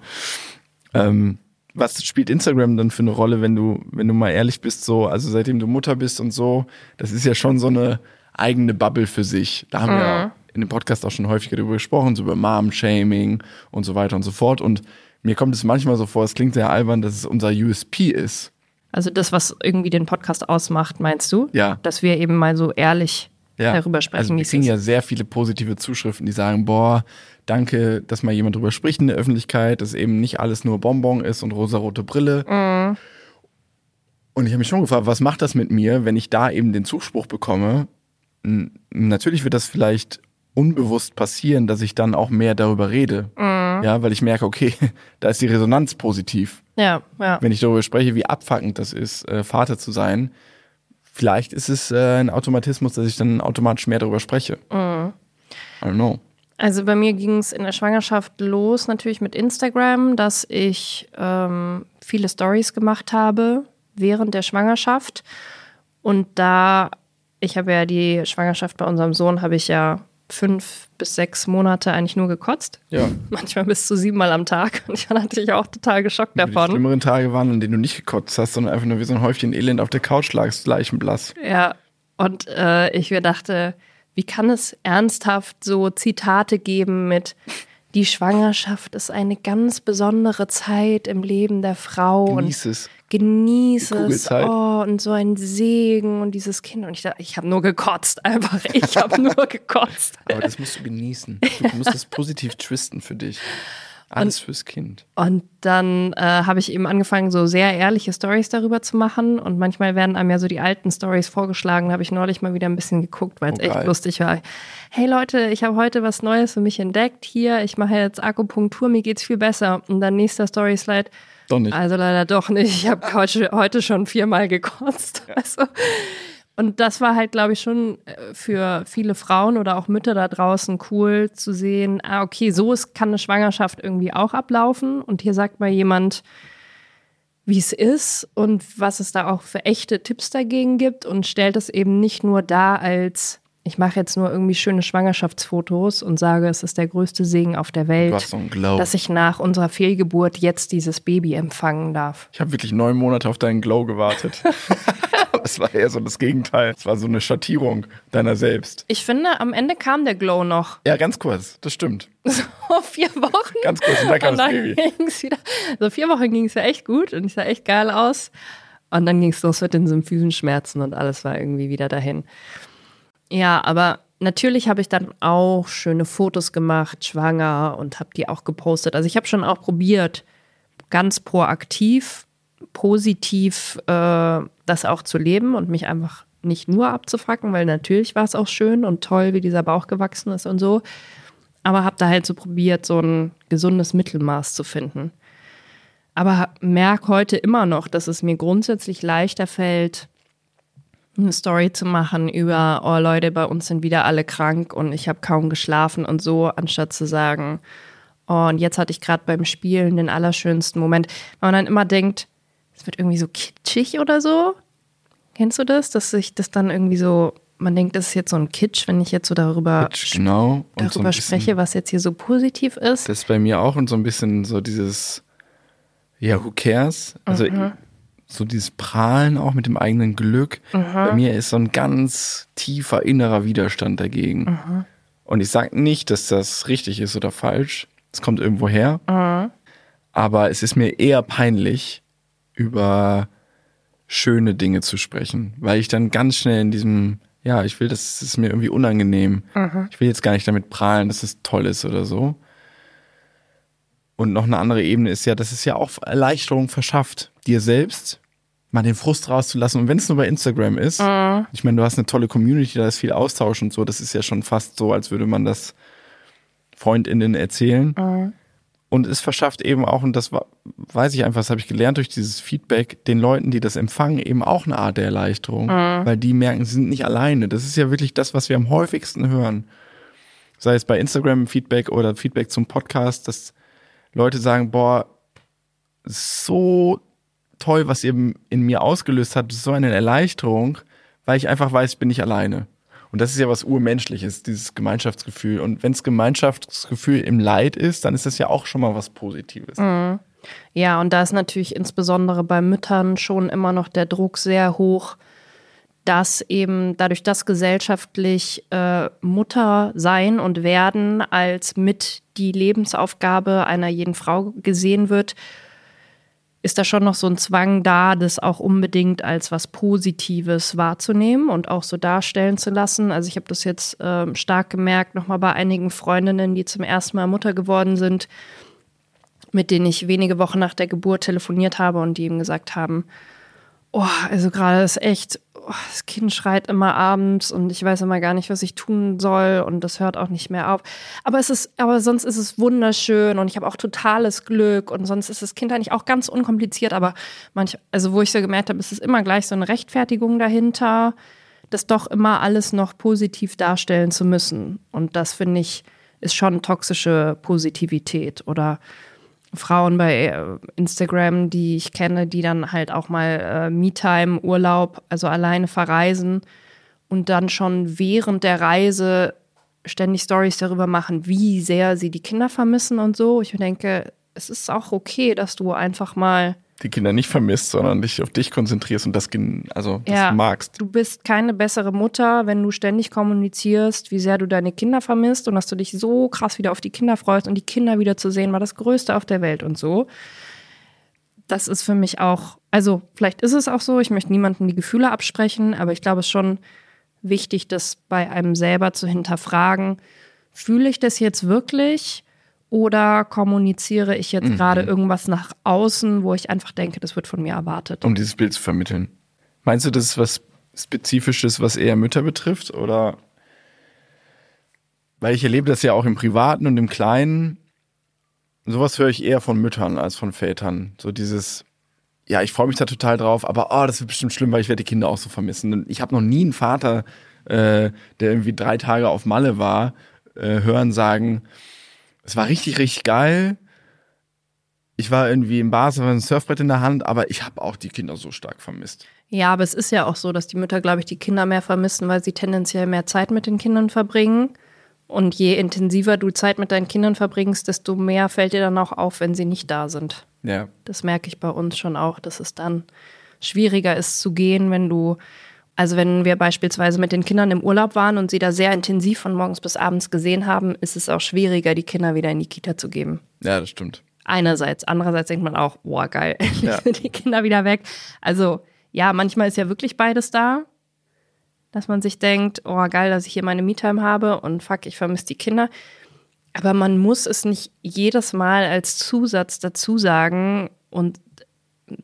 Ähm, was spielt Instagram dann für eine Rolle, wenn du, wenn du mal ehrlich bist, so, also seitdem du Mutter bist und so, das ist ja schon so eine eigene Bubble für sich. Da haben wir ja in dem Podcast auch schon häufiger darüber gesprochen, so über Mom-Shaming und so weiter und so fort. Und mir kommt es manchmal so vor, es klingt sehr albern, dass es unser USP ist. Also das, was irgendwie den Podcast ausmacht, meinst du? Ja. Dass wir eben mal so ehrlich darüber sprechen, Also wir es kriegen ja sehr viele positive Zuschriften, die sagen, boah, danke, dass mal jemand drüber spricht in der Öffentlichkeit, dass eben nicht alles nur Bonbon ist und rosarote Brille. Mhm. Und ich habe mich schon gefragt, was macht das mit mir, wenn ich da eben den Zuspruch bekomme? Natürlich wird das vielleicht unbewusst passieren, dass ich dann auch mehr darüber rede. Mhm. Ja, weil ich merke, okay, [LAUGHS] da ist die Resonanz positiv Ja, ja. wenn ich darüber spreche, wie abfuckend das ist, äh, Vater zu sein, vielleicht ist es äh, ein Automatismus, dass ich dann automatisch mehr darüber spreche. I don't know. Also bei mir ging es in der Schwangerschaft los, natürlich mit Instagram, dass ich ähm, viele Stories gemacht habe während der Schwangerschaft. Und da, ich habe ja die Schwangerschaft bei unserem Sohn, habe ich ja fünf bis sechs Monate eigentlich nur gekotzt. Ja. [LAUGHS] Manchmal bis zu siebenmal am Tag. Und ich war natürlich auch total geschockt Die davon. schlimmeren Tage waren, an denen du nicht gekotzt hast, sondern einfach nur wie so ein Häufchen Elend auf der Couch lagst, leichenblass. Ja, und äh, ich mir dachte, wie kann es ernsthaft so Zitate geben mit die Schwangerschaft ist eine ganz besondere Zeit im Leben der Frau Genieß es. und genieß Die es. Oh, und so ein Segen und dieses Kind. Und ich dachte, ich habe nur gekotzt, einfach. Ich habe [LAUGHS] nur gekotzt. Aber das musst du genießen. Du musst das positiv twisten für dich. Alles fürs Kind. Und dann äh, habe ich eben angefangen, so sehr ehrliche Stories darüber zu machen. Und manchmal werden einem ja so die alten Stories vorgeschlagen. Da habe ich neulich mal wieder ein bisschen geguckt, weil es Oh, echt geil. lustig war. Hey Leute, ich habe heute was Neues für mich entdeckt. Hier, ich mache jetzt Akupunktur, mir geht's viel besser. Und dann nächster Story-Slide. Doch nicht. Also leider doch nicht. Ich habe heute, schon viermal gekotzt. Also, Und das war halt, glaube ich, schon äh, für viele Frauen oder auch Mütter da draußen cool zu sehen, ah, okay, so ist, kann eine Schwangerschaft irgendwie auch ablaufen. Und hier sagt mal jemand, wie es ist und was es da auch für echte Tipps dagegen gibt und stellt es eben nicht nur da als ich mache jetzt nur irgendwie schöne Schwangerschaftsfotos und sage, es ist der größte Segen auf der Welt, dass ich nach unserer Fehlgeburt jetzt dieses Baby empfangen darf. Ich habe wirklich neun Monate auf deinen Glow gewartet. [LAUGHS] das war eher so das Gegenteil. Es war so eine Schattierung deiner selbst. Ich finde, am Ende kam der Glow noch. Ja, ganz kurz, das stimmt. So [LAUGHS] vier Wochen. Ganz kurz, und dann kam Und das dann Baby. ging's wieder. So vier Wochen ging es ja echt gut und ich sah echt geil aus. Und dann ging es los mit den symphysen Schmerzen und alles war irgendwie wieder dahin. Ja, aber natürlich habe ich dann auch schöne Fotos gemacht, schwanger und habe die auch gepostet. Also ich habe schon auch probiert, ganz proaktiv, positiv äh, das auch zu leben und mich einfach nicht nur abzufacken, weil natürlich war es auch schön und toll, wie dieser Bauch gewachsen ist und so. Aber habe da halt so probiert, so ein gesundes Mittelmaß zu finden. Aber merke heute immer noch, dass es mir grundsätzlich leichter fällt, eine Story zu machen über, oh Leute, bei uns sind wieder alle krank und ich habe kaum geschlafen und so, anstatt zu sagen, oh, und jetzt hatte ich gerade beim Spielen den allerschönsten Moment. Weil man dann immer denkt, es wird irgendwie so kitschig oder so. Kennst du das? Dass sich das dann irgendwie so, man denkt, das ist jetzt so ein Kitsch, wenn ich jetzt so darüber, Kitsch, genau. Und so darüber bisschen- spreche, was jetzt hier so positiv ist. Das ist bei mir auch und so ein bisschen so dieses, ja, who cares? Also so dieses Prahlen auch mit dem eigenen Glück. Bei mir ist so ein ganz tiefer innerer Widerstand dagegen. Und ich sage nicht, dass das richtig ist oder falsch. Es kommt irgendwo her. Aber es ist mir eher peinlich, über schöne Dinge zu sprechen, weil ich dann ganz schnell in diesem, ja, ich will, das ist mir irgendwie unangenehm. Ich will jetzt gar nicht damit prahlen, dass es toll ist oder so. Und noch eine andere Ebene ist ja, dass es ja auch Erleichterung verschafft, dir selbst mal den Frust rauszulassen. Und wenn es nur bei Instagram ist, ich meine, du hast eine tolle Community, da ist viel Austausch und so, das ist ja schon fast so, als würde man das FreundInnen erzählen. Und es verschafft eben auch, und das war, weiß ich einfach, das habe ich gelernt durch dieses Feedback, den Leuten, die das empfangen, eben auch eine Art der Erleichterung. Weil die merken, sie sind nicht alleine. Das ist ja wirklich das, was wir am häufigsten hören. Sei es bei Instagram Feedback oder Feedback zum Podcast, dass Leute sagen, boah, so toll, was ihr in mir ausgelöst habt, so eine Erleichterung, weil ich einfach weiß, ich bin nicht alleine. Und das ist ja was Urmenschliches, dieses Gemeinschaftsgefühl. Und wenn es Gemeinschaftsgefühl im Leid ist, dann ist das ja auch schon mal was Positives. Ja, und da ist natürlich insbesondere bei Müttern schon immer noch der Druck sehr hoch, dass eben dadurch, dass gesellschaftlich äh, Mutter sein und werden als mit die Lebensaufgabe einer jeden Frau gesehen wird, ist da schon noch so ein Zwang da, das auch unbedingt als was Positives wahrzunehmen und auch so darstellen zu lassen. Also ich habe das jetzt ähm, stark gemerkt, nochmal bei einigen Freundinnen, die zum ersten Mal Mutter geworden sind, mit denen ich wenige Wochen nach der Geburt telefoniert habe und die ihm gesagt haben, oh, also gerade ist echt, oh, das Kind schreit immer abends und ich weiß immer gar nicht, was ich tun soll und das hört auch nicht mehr auf. Aber es ist, aber sonst ist es wunderschön und ich habe auch totales Glück und sonst ist das Kind eigentlich auch ganz unkompliziert, aber manch, also wo ich so gemerkt habe, ist es immer gleich so eine Rechtfertigung dahinter, das doch immer alles noch positiv darstellen zu müssen. Und das finde ich, ist schon toxische Positivität oder Frauen bei äh, Instagram, die ich kenne, die dann halt auch mal äh, Me-Time, Urlaub, also alleine verreisen und dann schon während der Reise ständig Stories darüber machen, wie sehr sie die Kinder vermissen und so. Ich denke, es ist auch okay, dass du einfach mal Die Kinder nicht vermisst, sondern dich auf dich konzentrierst und das, also das Ja. magst. Du bist keine bessere Mutter, wenn du ständig kommunizierst, wie sehr du deine Kinder vermisst und dass du dich so krass wieder auf die Kinder freust und die Kinder wieder zu sehen, war das Größte auf der Welt und so. Das ist für mich auch, also vielleicht ist es auch so, ich möchte niemandem die Gefühle absprechen, aber ich glaube, es ist schon wichtig, das bei einem selber zu hinterfragen. Fühle ich das jetzt wirklich oder kommuniziere ich jetzt gerade irgendwas nach außen, wo ich einfach denke, das wird von mir erwartet? um dieses Bild zu vermitteln. Meinst du, das ist was Spezifisches, was eher Mütter betrifft? Oder weil ich erlebe das ja auch im Privaten und im Kleinen. Sowas höre ich eher von Müttern als von Vätern. So dieses, ja, ich freue mich da total drauf, aber oh, das wird bestimmt schlimm, weil ich werde die Kinder auch so vermissen. Und ich habe noch nie einen Vater, äh, der irgendwie drei Tage auf Malle war, äh, hören sagen, es war richtig, richtig geil. Ich war irgendwie im Basel, ein Surfbrett in der Hand, aber ich habe auch die Kinder so stark vermisst. Ja, aber es ist ja auch so, dass die Mütter, glaube ich, die Kinder mehr vermissen, weil sie tendenziell mehr Zeit mit den Kindern verbringen. Und je intensiver du Zeit mit deinen Kindern verbringst, desto mehr fällt dir dann auch auf, wenn sie nicht da sind. Ja. Das merke ich bei uns schon auch, dass es dann schwieriger ist zu gehen, wenn du, also wenn wir beispielsweise mit den Kindern im Urlaub waren und sie da sehr intensiv von morgens bis abends gesehen haben, ist es auch schwieriger, die Kinder wieder in die Kita zu geben. Ja, das stimmt. Einerseits. Andererseits denkt man auch, boah, geil, [LAUGHS] Ja. die Kinder wieder weg. Also ja, manchmal ist ja wirklich beides da. Dass man sich denkt, oh geil, dass ich hier meine Me-Time habe und fuck, ich vermisse die Kinder. Aber man muss es nicht jedes Mal als Zusatz dazu sagen und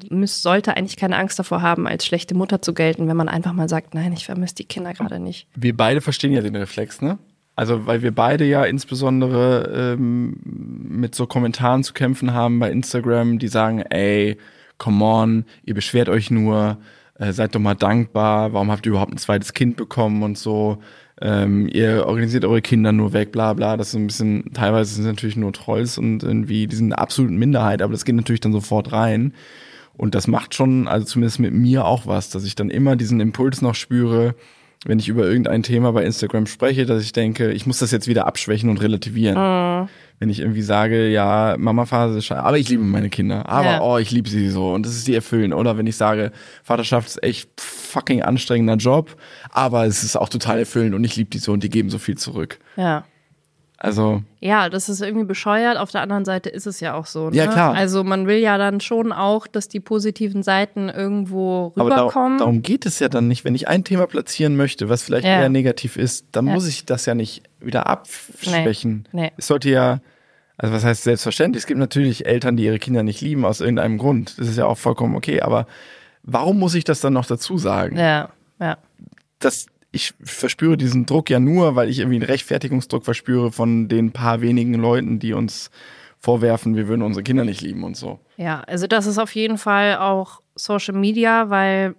müß, sollte eigentlich keine Angst davor haben, als schlechte Mutter zu gelten, wenn man einfach mal sagt, nein, ich vermisse die Kinder gerade nicht. Wir beide verstehen ja den Reflex, ne? Also, weil wir beide ja insbesondere ähm, mit so Kommentaren zu kämpfen haben bei Instagram, die sagen, ey, come on, ihr beschwert euch nur, äh, seid doch mal dankbar, warum habt ihr überhaupt ein zweites Kind bekommen und so, ähm, ihr organisiert eure Kinder nur weg, bla bla. Das ist ein bisschen, teilweise sind es natürlich nur Trolls und irgendwie, die sind eine absolute Minderheit, aber das geht natürlich dann sofort rein. Und das macht schon, also zumindest mit mir auch was, dass ich dann immer diesen Impuls noch spüre, wenn ich über irgendein Thema bei Instagram spreche, dass ich denke, ich muss das jetzt wieder abschwächen und relativieren. Wenn ich irgendwie sage, ja, Mama-Phase ist scheiße, aber ich liebe meine Kinder. Aber Ja. oh, ich liebe sie so und das ist die erfüllen. Oder wenn ich sage, Vaterschaft ist echt fucking anstrengender Job, aber es ist auch total erfüllend und ich liebe die so und die geben so viel zurück. Ja. Also, Ja, das ist irgendwie bescheuert. Auf der anderen Seite ist es ja auch so. Ne? Ja, klar. Also man will ja dann schon auch, dass die positiven Seiten irgendwo aber da, rüberkommen. darum geht es ja dann nicht. Wenn ich ein Thema platzieren möchte, was vielleicht Ja. eher negativ ist, dann Ja. muss ich das ja nicht wieder abschwächen. Nee, nee. Es sollte ja, also was heißt selbstverständlich? Es gibt natürlich Eltern, die ihre Kinder nicht lieben aus irgendeinem Grund. Das ist ja auch vollkommen okay. Aber warum muss ich das dann noch dazu sagen? ja, ja. Das, ich verspüre diesen Druck ja nur, weil ich irgendwie einen Rechtfertigungsdruck verspüre von den paar wenigen Leuten, die uns vorwerfen, wir würden unsere Kinder nicht lieben und so. Ja, also das ist auf jeden Fall auch Social Media, weil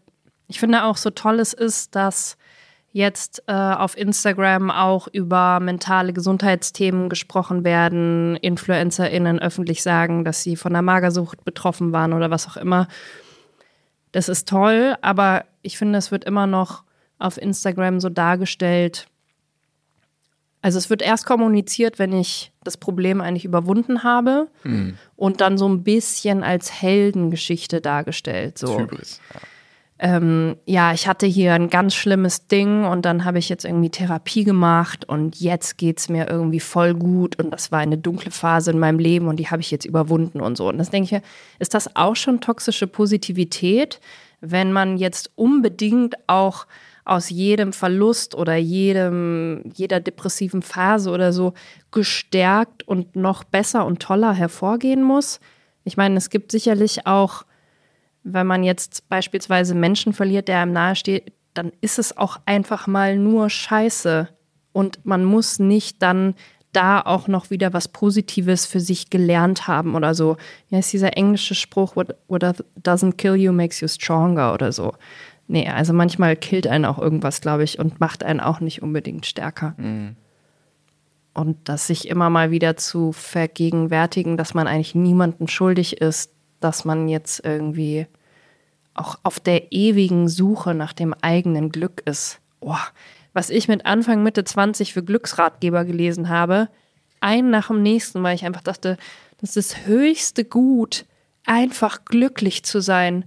ich finde auch so toll es ist, dass jetzt äh, auf Instagram auch über mentale Gesundheitsthemen gesprochen werden, InfluencerInnen öffentlich sagen, dass sie von der Magersucht betroffen waren oder was auch immer. Das ist toll, aber ich finde, es wird immer noch auf Instagram so dargestellt. Also es wird erst kommuniziert, wenn ich das Problem eigentlich überwunden habe und dann so ein bisschen als Heldengeschichte dargestellt. So Hybris. Ja. ähm, ja, ich hatte hier ein ganz schlimmes Ding und dann habe ich jetzt irgendwie Therapie gemacht und jetzt geht's mir irgendwie voll gut und das war eine dunkle Phase in meinem Leben und die habe ich jetzt überwunden und so. Und das denke ich mir, ist das auch schon toxische Positivität, wenn man jetzt unbedingt auch aus jedem Verlust oder jedem, jeder depressiven Phase oder so gestärkt und noch besser und toller hervorgehen muss? Ich meine, es gibt sicherlich auch wenn man jetzt beispielsweise Menschen verliert, der einem nahesteht, dann ist es auch einfach mal nur Scheiße. Und man muss nicht dann da auch noch wieder was Positives für sich gelernt haben oder so. Wie heißt dieser englische Spruch, what, what doesn't kill you makes you stronger oder so. Nee, also manchmal killt einen auch irgendwas, glaube ich, und macht einen auch nicht unbedingt stärker. Und das sich immer mal wieder zu vergegenwärtigen, dass man eigentlich niemandem schuldig ist, dass man jetzt irgendwie auch auf der ewigen Suche nach dem eigenen Glück ist. Oh, was ich mit Anfang, Mitte 20 für Glücksratgeber gelesen habe, ein nach dem nächsten, weil ich einfach dachte, das ist das höchste Gut, einfach glücklich zu sein.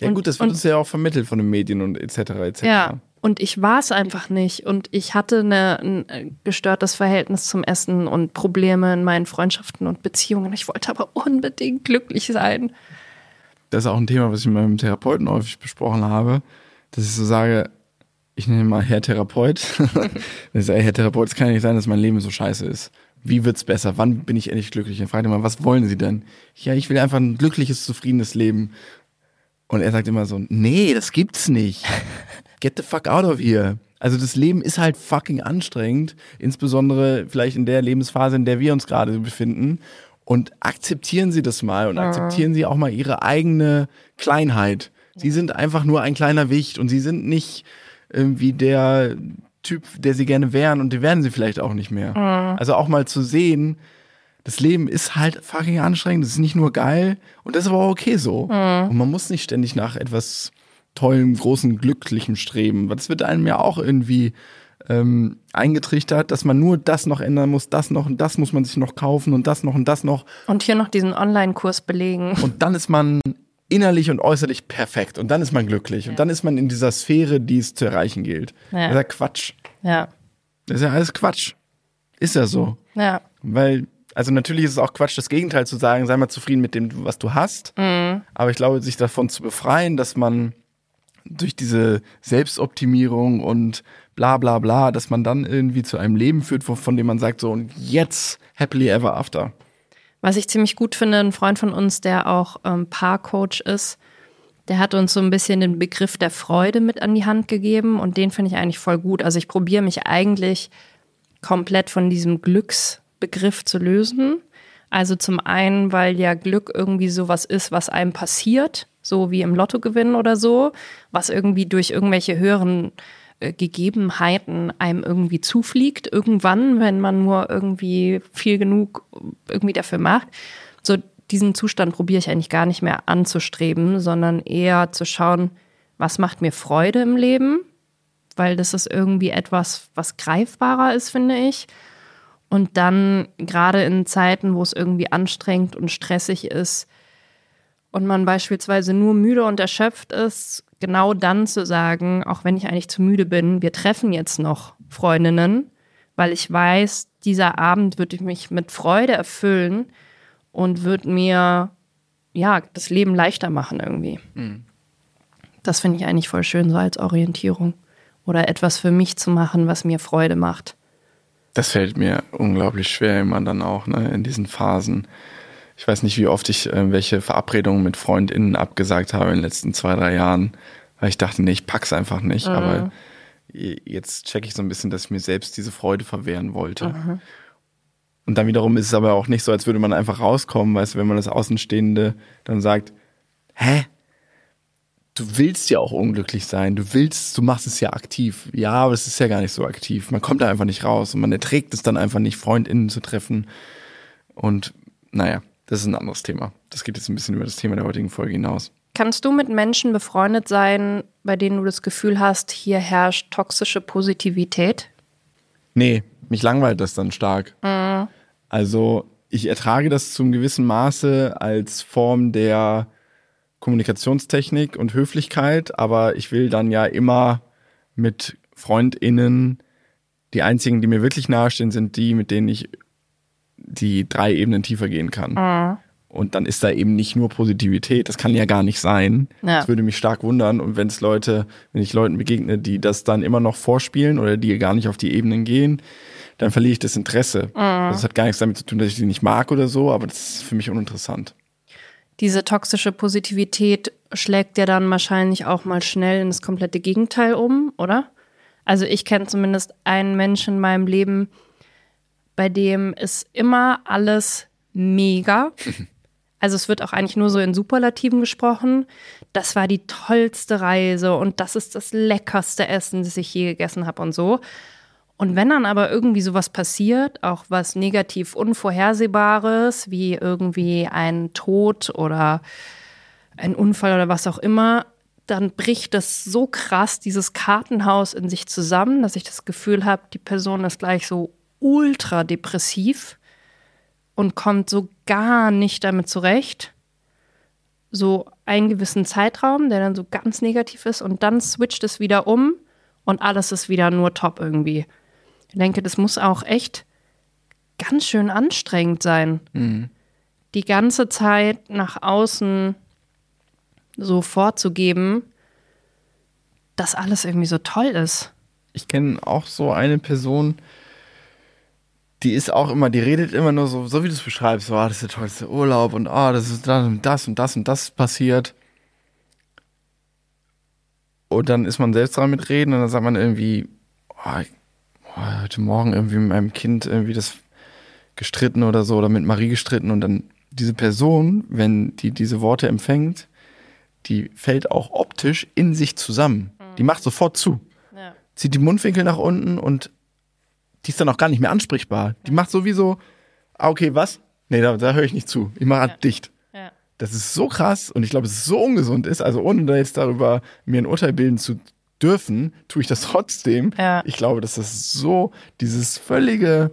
Ja gut, das wird und- uns ja auch vermittelt von den Medien und etc. etc. Ja, und ich war es einfach nicht. Und ich hatte eine, ein äh, gestörtes Verhältnis zum Essen und Probleme in meinen Freundschaften und Beziehungen. Ich wollte aber unbedingt glücklich sein. Das ist auch ein Thema, was ich mit meinem Therapeuten häufig besprochen habe, dass ich so sage, ich nenne mal Herr Therapeut. [LAUGHS] ich sage, Herr Therapeut, es kann ja nicht sein, dass mein Leben so scheiße ist. Wie wird's besser? Wann bin ich endlich glücklich? Dann fragt er mal, was wollen Sie denn? Ja, ich will einfach ein glückliches, zufriedenes Leben. Und er sagt immer so, nee, das gibt's nicht. [LAUGHS] Get the fuck out of here. Also das Leben ist halt fucking anstrengend, insbesondere vielleicht in der Lebensphase, in der wir uns gerade befinden. Und akzeptieren Sie das mal und akzeptieren Sie auch mal Ihre eigene Kleinheit. Sie sind einfach nur ein kleiner Wicht und Sie sind nicht irgendwie der Typ, der Sie gerne wären und die werden Sie vielleicht auch nicht mehr. Also auch mal zu sehen, das Leben ist halt fucking anstrengend, das ist nicht nur geil und das ist aber auch okay so. Und man muss nicht ständig nach etwas tollem, großen, glücklichem streben, weil das wird einem ja auch irgendwie ähm, eingetrichtert, dass man nur das noch ändern muss, das noch und das muss man sich noch kaufen und das noch und das noch. Und hier noch diesen Online-Kurs belegen. Und dann ist man innerlich und äußerlich perfekt und dann ist man glücklich und dann ist man in dieser Sphäre, die es zu erreichen gilt. Ja. Das ist ja Quatsch. Ja. Das ist ja alles Quatsch. Ist ja so. Ja. Weil, also natürlich ist es auch Quatsch, das Gegenteil zu sagen, sei mal zufrieden mit dem, was du hast. Aber ich glaube, sich davon zu befreien, dass man durch diese Selbstoptimierung und bla bla bla, dass man dann irgendwie zu einem Leben führt, von dem man sagt, so und jetzt happily ever after. Was ich ziemlich gut finde, ein Freund von uns, der auch ähm, Paarcoach ist, der hat uns so ein bisschen den Begriff der Freude mit an die Hand gegeben und den finde ich eigentlich voll gut. Also ich probiere mich eigentlich komplett von diesem Glücksbegriff zu lösen. Also zum einen, weil ja Glück irgendwie sowas ist, was einem passiert, so wie im Lottogewinn oder so, was irgendwie durch irgendwelche höheren äh, Gegebenheiten einem irgendwie zufliegt, irgendwann, wenn man nur irgendwie viel genug irgendwie dafür macht. So diesen Zustand probiere ich eigentlich gar nicht mehr anzustreben, sondern eher zu schauen, was macht mir Freude im Leben, weil das ist irgendwie etwas, was greifbarer ist, finde ich. Und dann gerade in Zeiten, wo es irgendwie anstrengend und stressig ist und man beispielsweise nur müde und erschöpft ist, genau dann zu sagen, auch wenn ich eigentlich zu müde bin, wir treffen jetzt noch Freundinnen, weil ich weiß, dieser Abend wird mich mit Freude erfüllen und wird mir ja das Leben leichter machen irgendwie. Das finde ich eigentlich voll schön so als Orientierung oder etwas für mich zu machen, was mir Freude macht. Das fällt mir unglaublich schwer immer dann auch, ne, in diesen Phasen. Ich weiß nicht, wie oft ich äh, welche Verabredungen mit FreundInnen abgesagt habe in den letzten zwei, drei Jahren, weil ich dachte, nee, ich pack's einfach nicht. Aber jetzt checke ich so ein bisschen, dass ich mir selbst diese Freude verwehren wollte. Und dann wiederum ist es aber auch nicht so, als würde man einfach rauskommen, weißt du, wenn man das Außenstehende dann sagt, hä? Du willst ja auch unglücklich sein. Du willst, du machst es ja aktiv. Ja, aber es ist ja gar nicht so aktiv. Man kommt da einfach nicht raus und man erträgt es dann einfach nicht, FreundInnen zu treffen. Und naja, das ist ein anderes Thema. Das geht jetzt ein bisschen über das Thema der heutigen Folge hinaus. Kannst du mit Menschen befreundet sein, bei denen du das Gefühl hast, hier herrscht toxische Positivität? Nee, mich langweilt das dann stark. Also ich ertrage das zum gewissen Maße als Form der Kommunikationstechnik und Höflichkeit, aber ich will dann ja immer mit FreundInnen, die einzigen, die mir wirklich nahestehen, sind die, mit denen ich die drei Ebenen tiefer gehen kann. Und dann ist da eben nicht nur Positivität, das kann ja gar nicht sein. Ja. Das würde mich stark wundern. Und wenn es Leute, wenn ich Leuten begegne, die das dann immer noch vorspielen oder die gar nicht auf die Ebenen gehen, dann verliere ich das Interesse. Also Das hat gar nichts damit zu tun, dass ich die nicht mag oder so, aber das ist für mich uninteressant. Diese toxische Positivität schlägt ja dann wahrscheinlich auch mal schnell in das komplette Gegenteil um, oder? Also ich kenne zumindest einen Menschen in meinem Leben, bei dem ist immer alles mega. [LAUGHS] Also es wird auch eigentlich nur so in Superlativen gesprochen. Das war die tollste Reise und das ist das leckerste Essen, das ich je gegessen habe und so. Und wenn dann aber irgendwie sowas passiert, auch was negativ Unvorhersehbares, wie irgendwie ein Tod oder ein Unfall oder was auch immer, dann bricht das so krass, dieses Kartenhaus in sich zusammen, dass ich das Gefühl habe, die Person ist gleich so ultra depressiv und kommt so gar nicht damit zurecht. So einen gewissen Zeitraum, der dann so ganz negativ ist und dann switcht es wieder um und alles ist wieder nur top irgendwie. Ich denke, das muss auch echt ganz schön anstrengend sein. Die ganze Zeit nach außen so vorzugeben, dass alles irgendwie so toll ist. Ich kenne auch so eine Person, die ist auch immer, die redet immer nur so, so wie du es beschreibst, so, ah, das ist der tollste Urlaub und ah, das ist das und das und das und das passiert. Und dann ist man selbst dran mit reden und dann sagt man irgendwie, oh, heute Morgen irgendwie mit meinem Kind irgendwie das gestritten oder so oder mit Marie gestritten und dann diese Person, wenn die diese Worte empfängt, die fällt auch optisch in sich zusammen. Die macht sofort zu. Ja. Zieht die Mundwinkel nach unten und die ist dann auch gar nicht mehr ansprechbar. Die macht sowieso, ah, okay, was? Nee, da, da höre ich nicht zu. Ich mache halt dicht. Ja. Das ist so krass und ich glaube, es so ungesund ist. Also ohne da jetzt darüber mir ein Urteil bilden zu dürfen, tue ich das trotzdem. Ja. Ich glaube, dass das so dieses völlige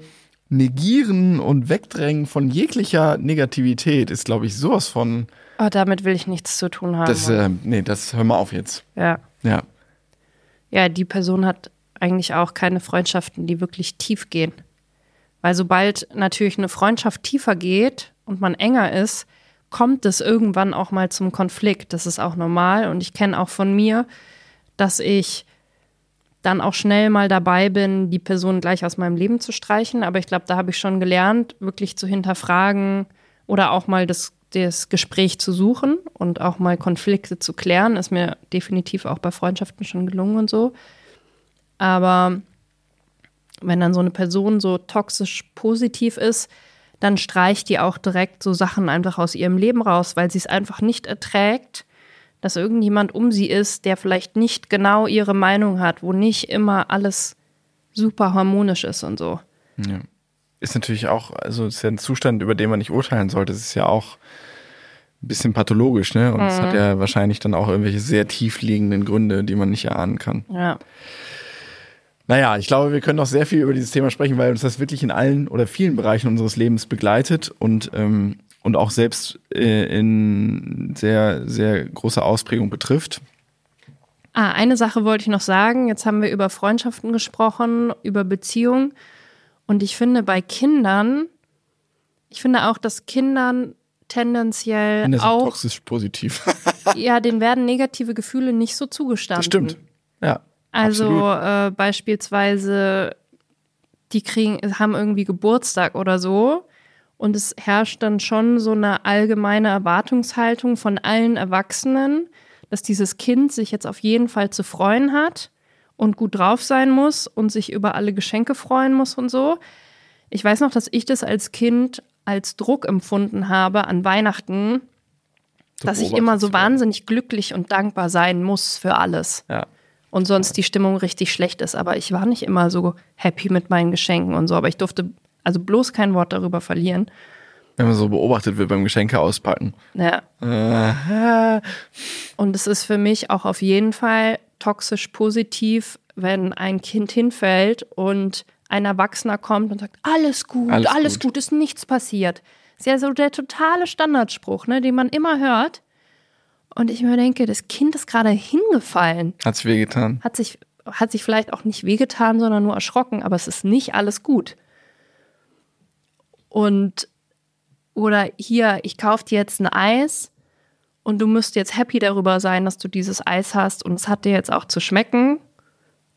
Negieren und Wegdrängen von jeglicher Negativität ist, glaube ich, sowas von. Oh, damit will ich nichts zu tun haben. Das, äh, nee, das hör mal auf jetzt. ja. Ja. ja, die Person hat eigentlich auch keine Freundschaften, die wirklich tief gehen. Weil sobald natürlich eine Freundschaft tiefer geht und man enger ist, kommt es irgendwann auch mal zum Konflikt. Das ist auch normal. Und ich kenne auch von mir, dass ich dann auch schnell mal dabei bin, die Person gleich aus meinem Leben zu streichen. Aber ich glaube, da habe ich schon gelernt, wirklich zu hinterfragen oder auch mal das, das Gespräch zu suchen und auch mal Konflikte zu klären. Ist mir definitiv auch bei Freundschaften schon gelungen und so. Aber wenn dann so eine Person so toxisch positiv ist, dann streicht die auch direkt so Sachen einfach aus ihrem Leben raus, weil sie es einfach nicht erträgt, dass irgendjemand um sie ist, der vielleicht nicht genau ihre Meinung hat, wo nicht immer alles super harmonisch ist und so. Ja. Ist natürlich auch, also ist ja ein Zustand, über den man nicht urteilen sollte. Es ist ja auch ein bisschen pathologisch, ne? Und es hat ja wahrscheinlich dann auch irgendwelche sehr tief liegenden Gründe, die man nicht erahnen kann. Ja. Naja, ich glaube, wir können noch sehr viel über dieses Thema sprechen, weil uns das wirklich in allen oder vielen Bereichen unseres Lebens begleitet und, ähm, und auch selbst äh, in sehr, sehr großer Ausprägung betrifft. Ah, eine Sache wollte ich noch sagen. Jetzt haben wir über Freundschaften gesprochen, über Beziehungen. Und ich finde bei Kindern, ich finde auch, dass Kindern tendenziell Kinder sind auch, toxisch positiv. [LAUGHS] ja, denen werden negative Gefühle nicht so zugestanden. das stimmt. Ja. Also äh, beispielsweise, die kriegen, haben irgendwie Geburtstag oder so. Und es herrscht dann schon so eine allgemeine Erwartungshaltung von allen Erwachsenen, dass dieses Kind sich jetzt auf jeden Fall zu freuen hat und gut drauf sein muss und sich über alle Geschenke freuen muss und so. Ich weiß noch, dass ich das als Kind als Druck empfunden habe an Weihnachten, dass ich immer so wahnsinnig glücklich und dankbar sein muss für alles Ja. und sonst die Stimmung richtig schlecht ist. Aber ich war nicht immer so happy mit meinen Geschenken und so. Aber ich durfte also bloß kein Wort darüber verlieren. Wenn man so beobachtet wird beim Geschenke auspacken. Ja. Äh, Und es ist für mich auch auf jeden Fall toxisch positiv, wenn ein Kind hinfällt und ein Erwachsener kommt und sagt, alles gut, Alles alles, gut. gut. ist nichts passiert. Ist ja so der totale Standardspruch, ne, den man immer hört. Und ich mir denke, das Kind ist gerade hingefallen. hat's wehgetan. hat sich, hat sich vielleicht auch nicht wehgetan, sondern nur erschrocken, aber es ist nicht alles gut. Und, oder hier, ich kaufe dir jetzt ein Eis und du müsst jetzt happy darüber sein, dass du dieses Eis hast und es hat dir jetzt auch zu schmecken.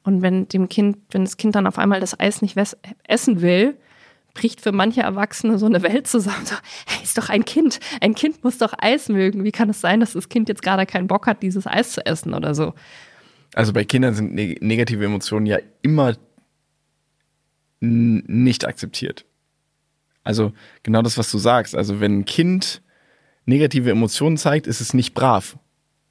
Und wenn dem Kind, wenn das Kind dann auf einmal das Eis nicht essen will, bricht für manche Erwachsene so eine Welt zusammen. So, hey, ist doch ein Kind. Ein Kind muss doch Eis mögen. Wie kann es sein, dass das Kind jetzt gerade keinen Bock hat, dieses Eis zu essen oder so? Also bei Kindern sind neg negative Emotionen ja immer nicht akzeptiert. Also genau das, was du sagst. Also wenn ein Kind negative Emotionen zeigt, ist es nicht brav.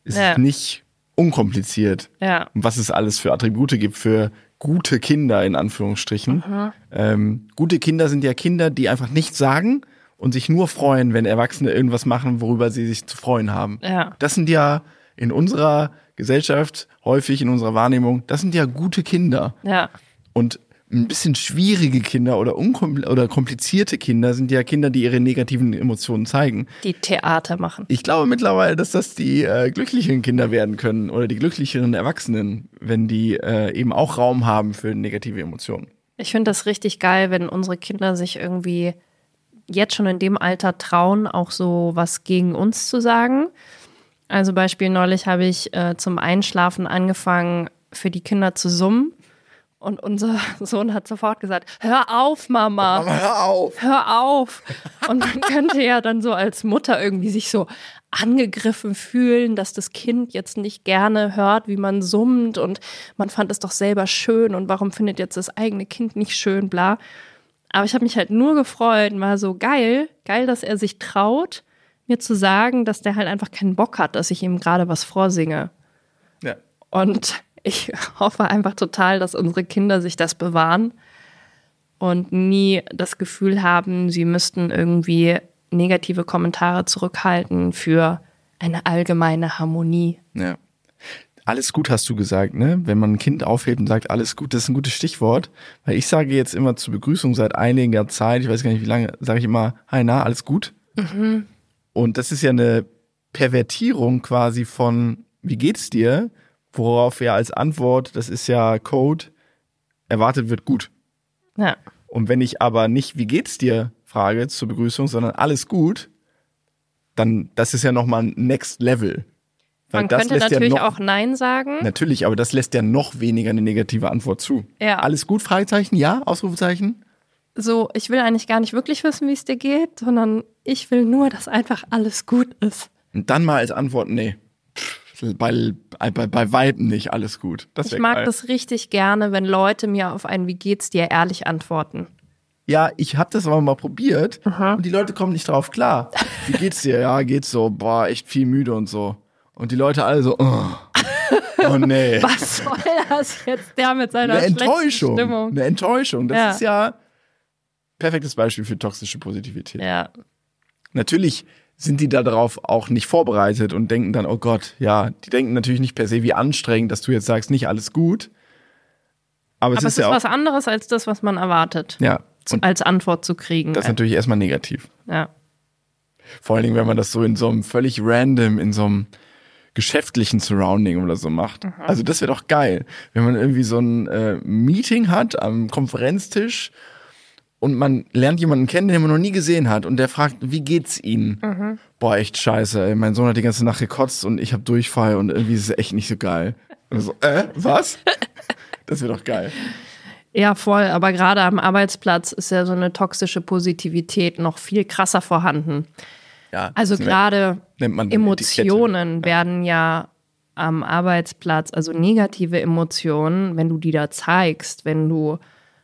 Ist Ja. es nicht unkompliziert. Ja. Und was es alles für Attribute gibt für gute Kinder in Anführungsstrichen. Ähm, gute Kinder sind ja Kinder, die einfach nichts sagen und sich nur freuen, wenn Erwachsene irgendwas machen, worüber sie sich zu freuen haben. Ja. Das sind ja in unserer Gesellschaft häufig in unserer Wahrnehmung, das sind ja gute Kinder. Ja. Und ein bisschen schwierige Kinder oder, oder komplizierte Kinder sind ja Kinder, die ihre negativen Emotionen zeigen. Die Theater machen. Ich glaube mittlerweile, dass das die äh, glücklichen Kinder werden können oder die glücklicheren Erwachsenen, wenn die äh, eben auch Raum haben für negative Emotionen. Ich finde das richtig geil, wenn unsere Kinder sich irgendwie jetzt schon in dem Alter trauen, auch so was gegen uns zu sagen. Also Beispiel neulich habe ich äh, zum Einschlafen angefangen, für die Kinder zu summen. Und unser [LAUGHS] Sohn hat sofort gesagt, hör auf, Mama. Hör auf! hör auf. Und man [LAUGHS] könnte ja dann so als Mutter irgendwie sich so angegriffen fühlen, dass das Kind jetzt nicht gerne hört, wie man summt und man fand es doch selber schön und warum findet jetzt das eigene Kind nicht schön, bla. Aber ich habe mich halt nur gefreut und war so geil, geil, dass er sich traut, mir zu sagen, dass der halt einfach keinen Bock hat, dass ich ihm gerade was vorsinge. Ja. Und ich hoffe einfach total, dass unsere Kinder sich das bewahren und nie das Gefühl haben, sie müssten irgendwie negative Kommentare zurückhalten für eine allgemeine Harmonie. Ja. Alles gut hast du gesagt, ne? Wenn man ein Kind aufhebt und sagt, alles gut, das ist ein gutes Stichwort. Weil ich sage jetzt immer zur Begrüßung seit einiger Zeit, ich weiß gar nicht wie lange, sage ich immer, hi, na, alles gut. Und das ist ja eine Pervertierung quasi von, wie geht's dir? Worauf ja als Antwort, das ist ja Code, erwartet wird gut. Ja. Und wenn ich aber nicht, wie geht's dir, frage zur Begrüßung, sondern alles gut, dann, das ist ja nochmal ein Next Level. Weil Man könnte natürlich ja noch, auch Nein sagen. Natürlich, aber das lässt ja noch weniger eine negative Antwort zu. Ja. Alles gut? Fragezeichen? Ja? Ausrufezeichen? So, ich will eigentlich gar nicht wirklich wissen, wie es dir geht, sondern ich will nur, dass einfach alles gut ist. Und dann mal als Antwort, nee. Bei, bei, bei Weiben nicht alles gut. Das Ich mag geil. das richtig gerne, wenn Leute mir auf ein Wie geht's dir ehrlich antworten. Ja, ich habe das aber mal probiert und die Leute kommen nicht drauf klar. Wie geht's dir? Ja, geht's so. Boah, echt viel müde und so. Und die Leute alle so, oh, oh nee. [LAUGHS] Was soll das jetzt der mit seiner Eine Enttäuschung. Stimmung? Eine Enttäuschung. Das Ja. ist ja perfektes Beispiel für toxische Positivität. Ja, Natürlich sind die da darauf auch nicht vorbereitet und denken dann, oh Gott, ja, die denken natürlich nicht per se, wie anstrengend, dass du jetzt sagst, nicht alles gut. Aber es aber ist es ist ja auch, was anderes als das, was man erwartet, ja, und als Antwort zu kriegen. das ist natürlich erstmal negativ. ja. Vor allen Dingen, wenn man das so in so einem völlig random, in so einem geschäftlichen Surrounding oder so macht. Also das wäre doch geil, wenn man irgendwie so ein äh, Meeting hat am Konferenztisch und man lernt jemanden kennen, den man noch nie gesehen hat und der fragt, wie geht's Ihnen? Boah, echt scheiße, ey. mein Sohn hat die ganze Nacht gekotzt und ich habe Durchfall und irgendwie ist es echt nicht so geil. Und so, äh, was? [LAUGHS] Das wäre doch geil. Ja, voll. Aber gerade am Arbeitsplatz ist ja so eine toxische Positivität noch viel krasser vorhanden. Ja, Also gerade Emotionen werden ja am Arbeitsplatz, also negative Emotionen, wenn du die da zeigst, wenn du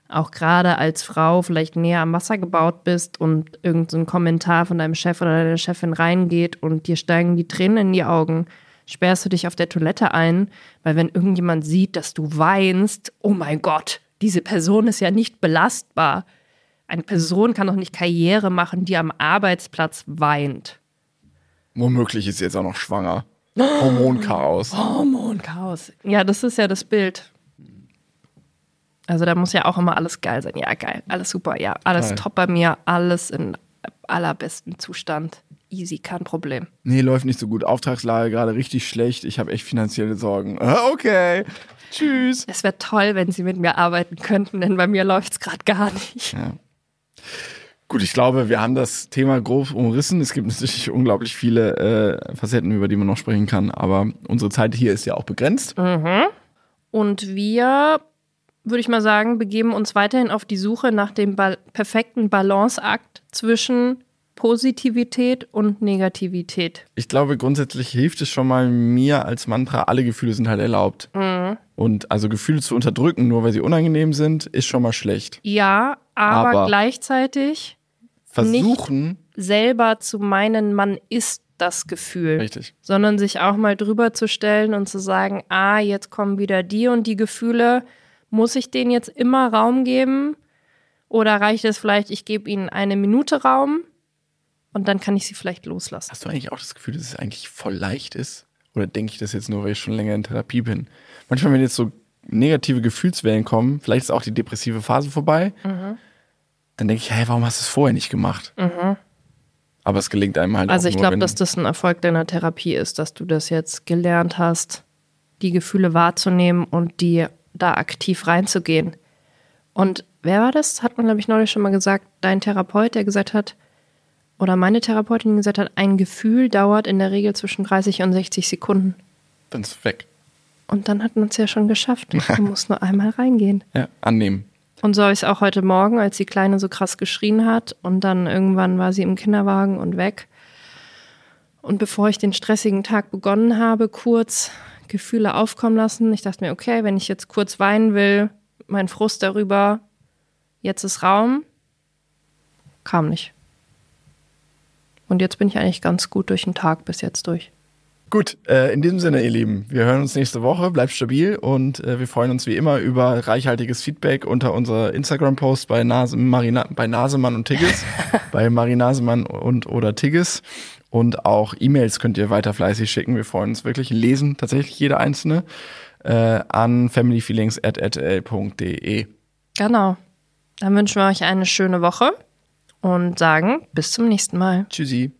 auch gerade als Frau vielleicht näher am Wasser gebaut bist und irgendein so Kommentar von deinem Chef oder deiner Chefin reingeht und dir steigen die Tränen in die Augen, sperrst du dich auf der Toilette ein, weil wenn irgendjemand sieht, dass du weinst, oh mein Gott, diese Person ist ja nicht belastbar. Eine Person kann doch nicht Karriere machen, die am Arbeitsplatz weint. Womöglich ist sie jetzt auch noch schwanger. Hormonchaos. Hormonchaos. Ja, das ist ja das Bild. Also da muss ja auch immer alles geil sein. Ja, geil, alles super. Ja, alles Geil. top bei mir, alles in allerbesten Zustand. Easy, kein Problem. Nee, läuft nicht so gut. Auftragslage gerade richtig schlecht. Ich habe echt finanzielle Sorgen. [LAUGHS] Okay. Tschüss. Es wäre toll, wenn Sie mit mir arbeiten könnten, denn bei mir läuft es gerade gar nicht. Gut, ich glaube, wir haben das Thema grob umrissen. Es gibt natürlich unglaublich viele äh, Facetten, über die man noch sprechen kann. Aber unsere Zeit hier ist ja auch begrenzt. Und wir, würde ich mal sagen, begeben uns weiterhin auf die Suche nach dem ba perfekten Balanceakt zwischen Positivität und Negativität. Ich glaube, grundsätzlich hilft es schon mal mir als Mantra, alle Gefühle sind halt erlaubt. Und also Gefühle zu unterdrücken, nur weil sie unangenehm sind, ist schon mal schlecht. Ja, aber, Aber- gleichzeitig Versuchen, selber zu meinen, man ist das Gefühl, richtig. sondern sich auch mal drüber zu stellen und zu sagen, ah, jetzt kommen wieder die und die Gefühle, muss ich denen jetzt immer Raum geben? Oder reicht es vielleicht, ich gebe ihnen eine Minute Raum und dann kann ich sie vielleicht loslassen? Hast du eigentlich auch das Gefühl, dass es eigentlich voll leicht ist? Oder denke ich das jetzt nur, weil ich schon länger in Therapie bin? Manchmal, wenn jetzt so negative Gefühlswellen kommen, vielleicht ist auch die depressive Phase vorbei, dann denke ich, hey, warum hast du es vorher nicht gemacht? Aber es gelingt einem halt Also ich glaube, dass das ein Erfolg deiner Therapie ist, dass du das jetzt gelernt hast, die Gefühle wahrzunehmen und die da aktiv reinzugehen. Und wer war das? Hat man, glaube ich, neulich schon mal gesagt, dein Therapeut, der gesagt hat, oder meine Therapeutin die gesagt hat, ein Gefühl dauert in der Regel zwischen 30 und 60 Sekunden. dann ist es weg. Und dann hat man es ja schon geschafft. [LAUGHS] Du musst nur einmal reingehen. Ja, annehmen. Und so habe ich es auch heute Morgen, als die Kleine so krass geschrien hat und dann irgendwann war sie im Kinderwagen und weg. Und bevor ich den stressigen Tag begonnen habe, kurz Gefühle aufkommen lassen. Ich dachte mir, okay, wenn ich jetzt kurz weinen will, mein Frust darüber, jetzt ist Raum. kam nicht. Und jetzt bin ich eigentlich ganz gut durch den Tag bis jetzt durch. Gut, äh, in diesem Sinne, ihr Lieben, wir hören uns nächste Woche. Bleibt stabil und äh, wir freuen uns wie immer über reichhaltiges Feedback unter unserer Instagram-Post bei, Nase, Marina, bei Nasemann und Tigges, [LAUGHS] bei Marinasemann und oder Tigges. Und auch E-Mails könnt ihr weiter fleißig schicken. Wir freuen uns wirklich, lesen tatsächlich jede einzelne äh, an familyfeelings.rtl.de. Genau. Dann wünschen wir euch eine schöne Woche und sagen bis zum nächsten Mal. Tschüssi.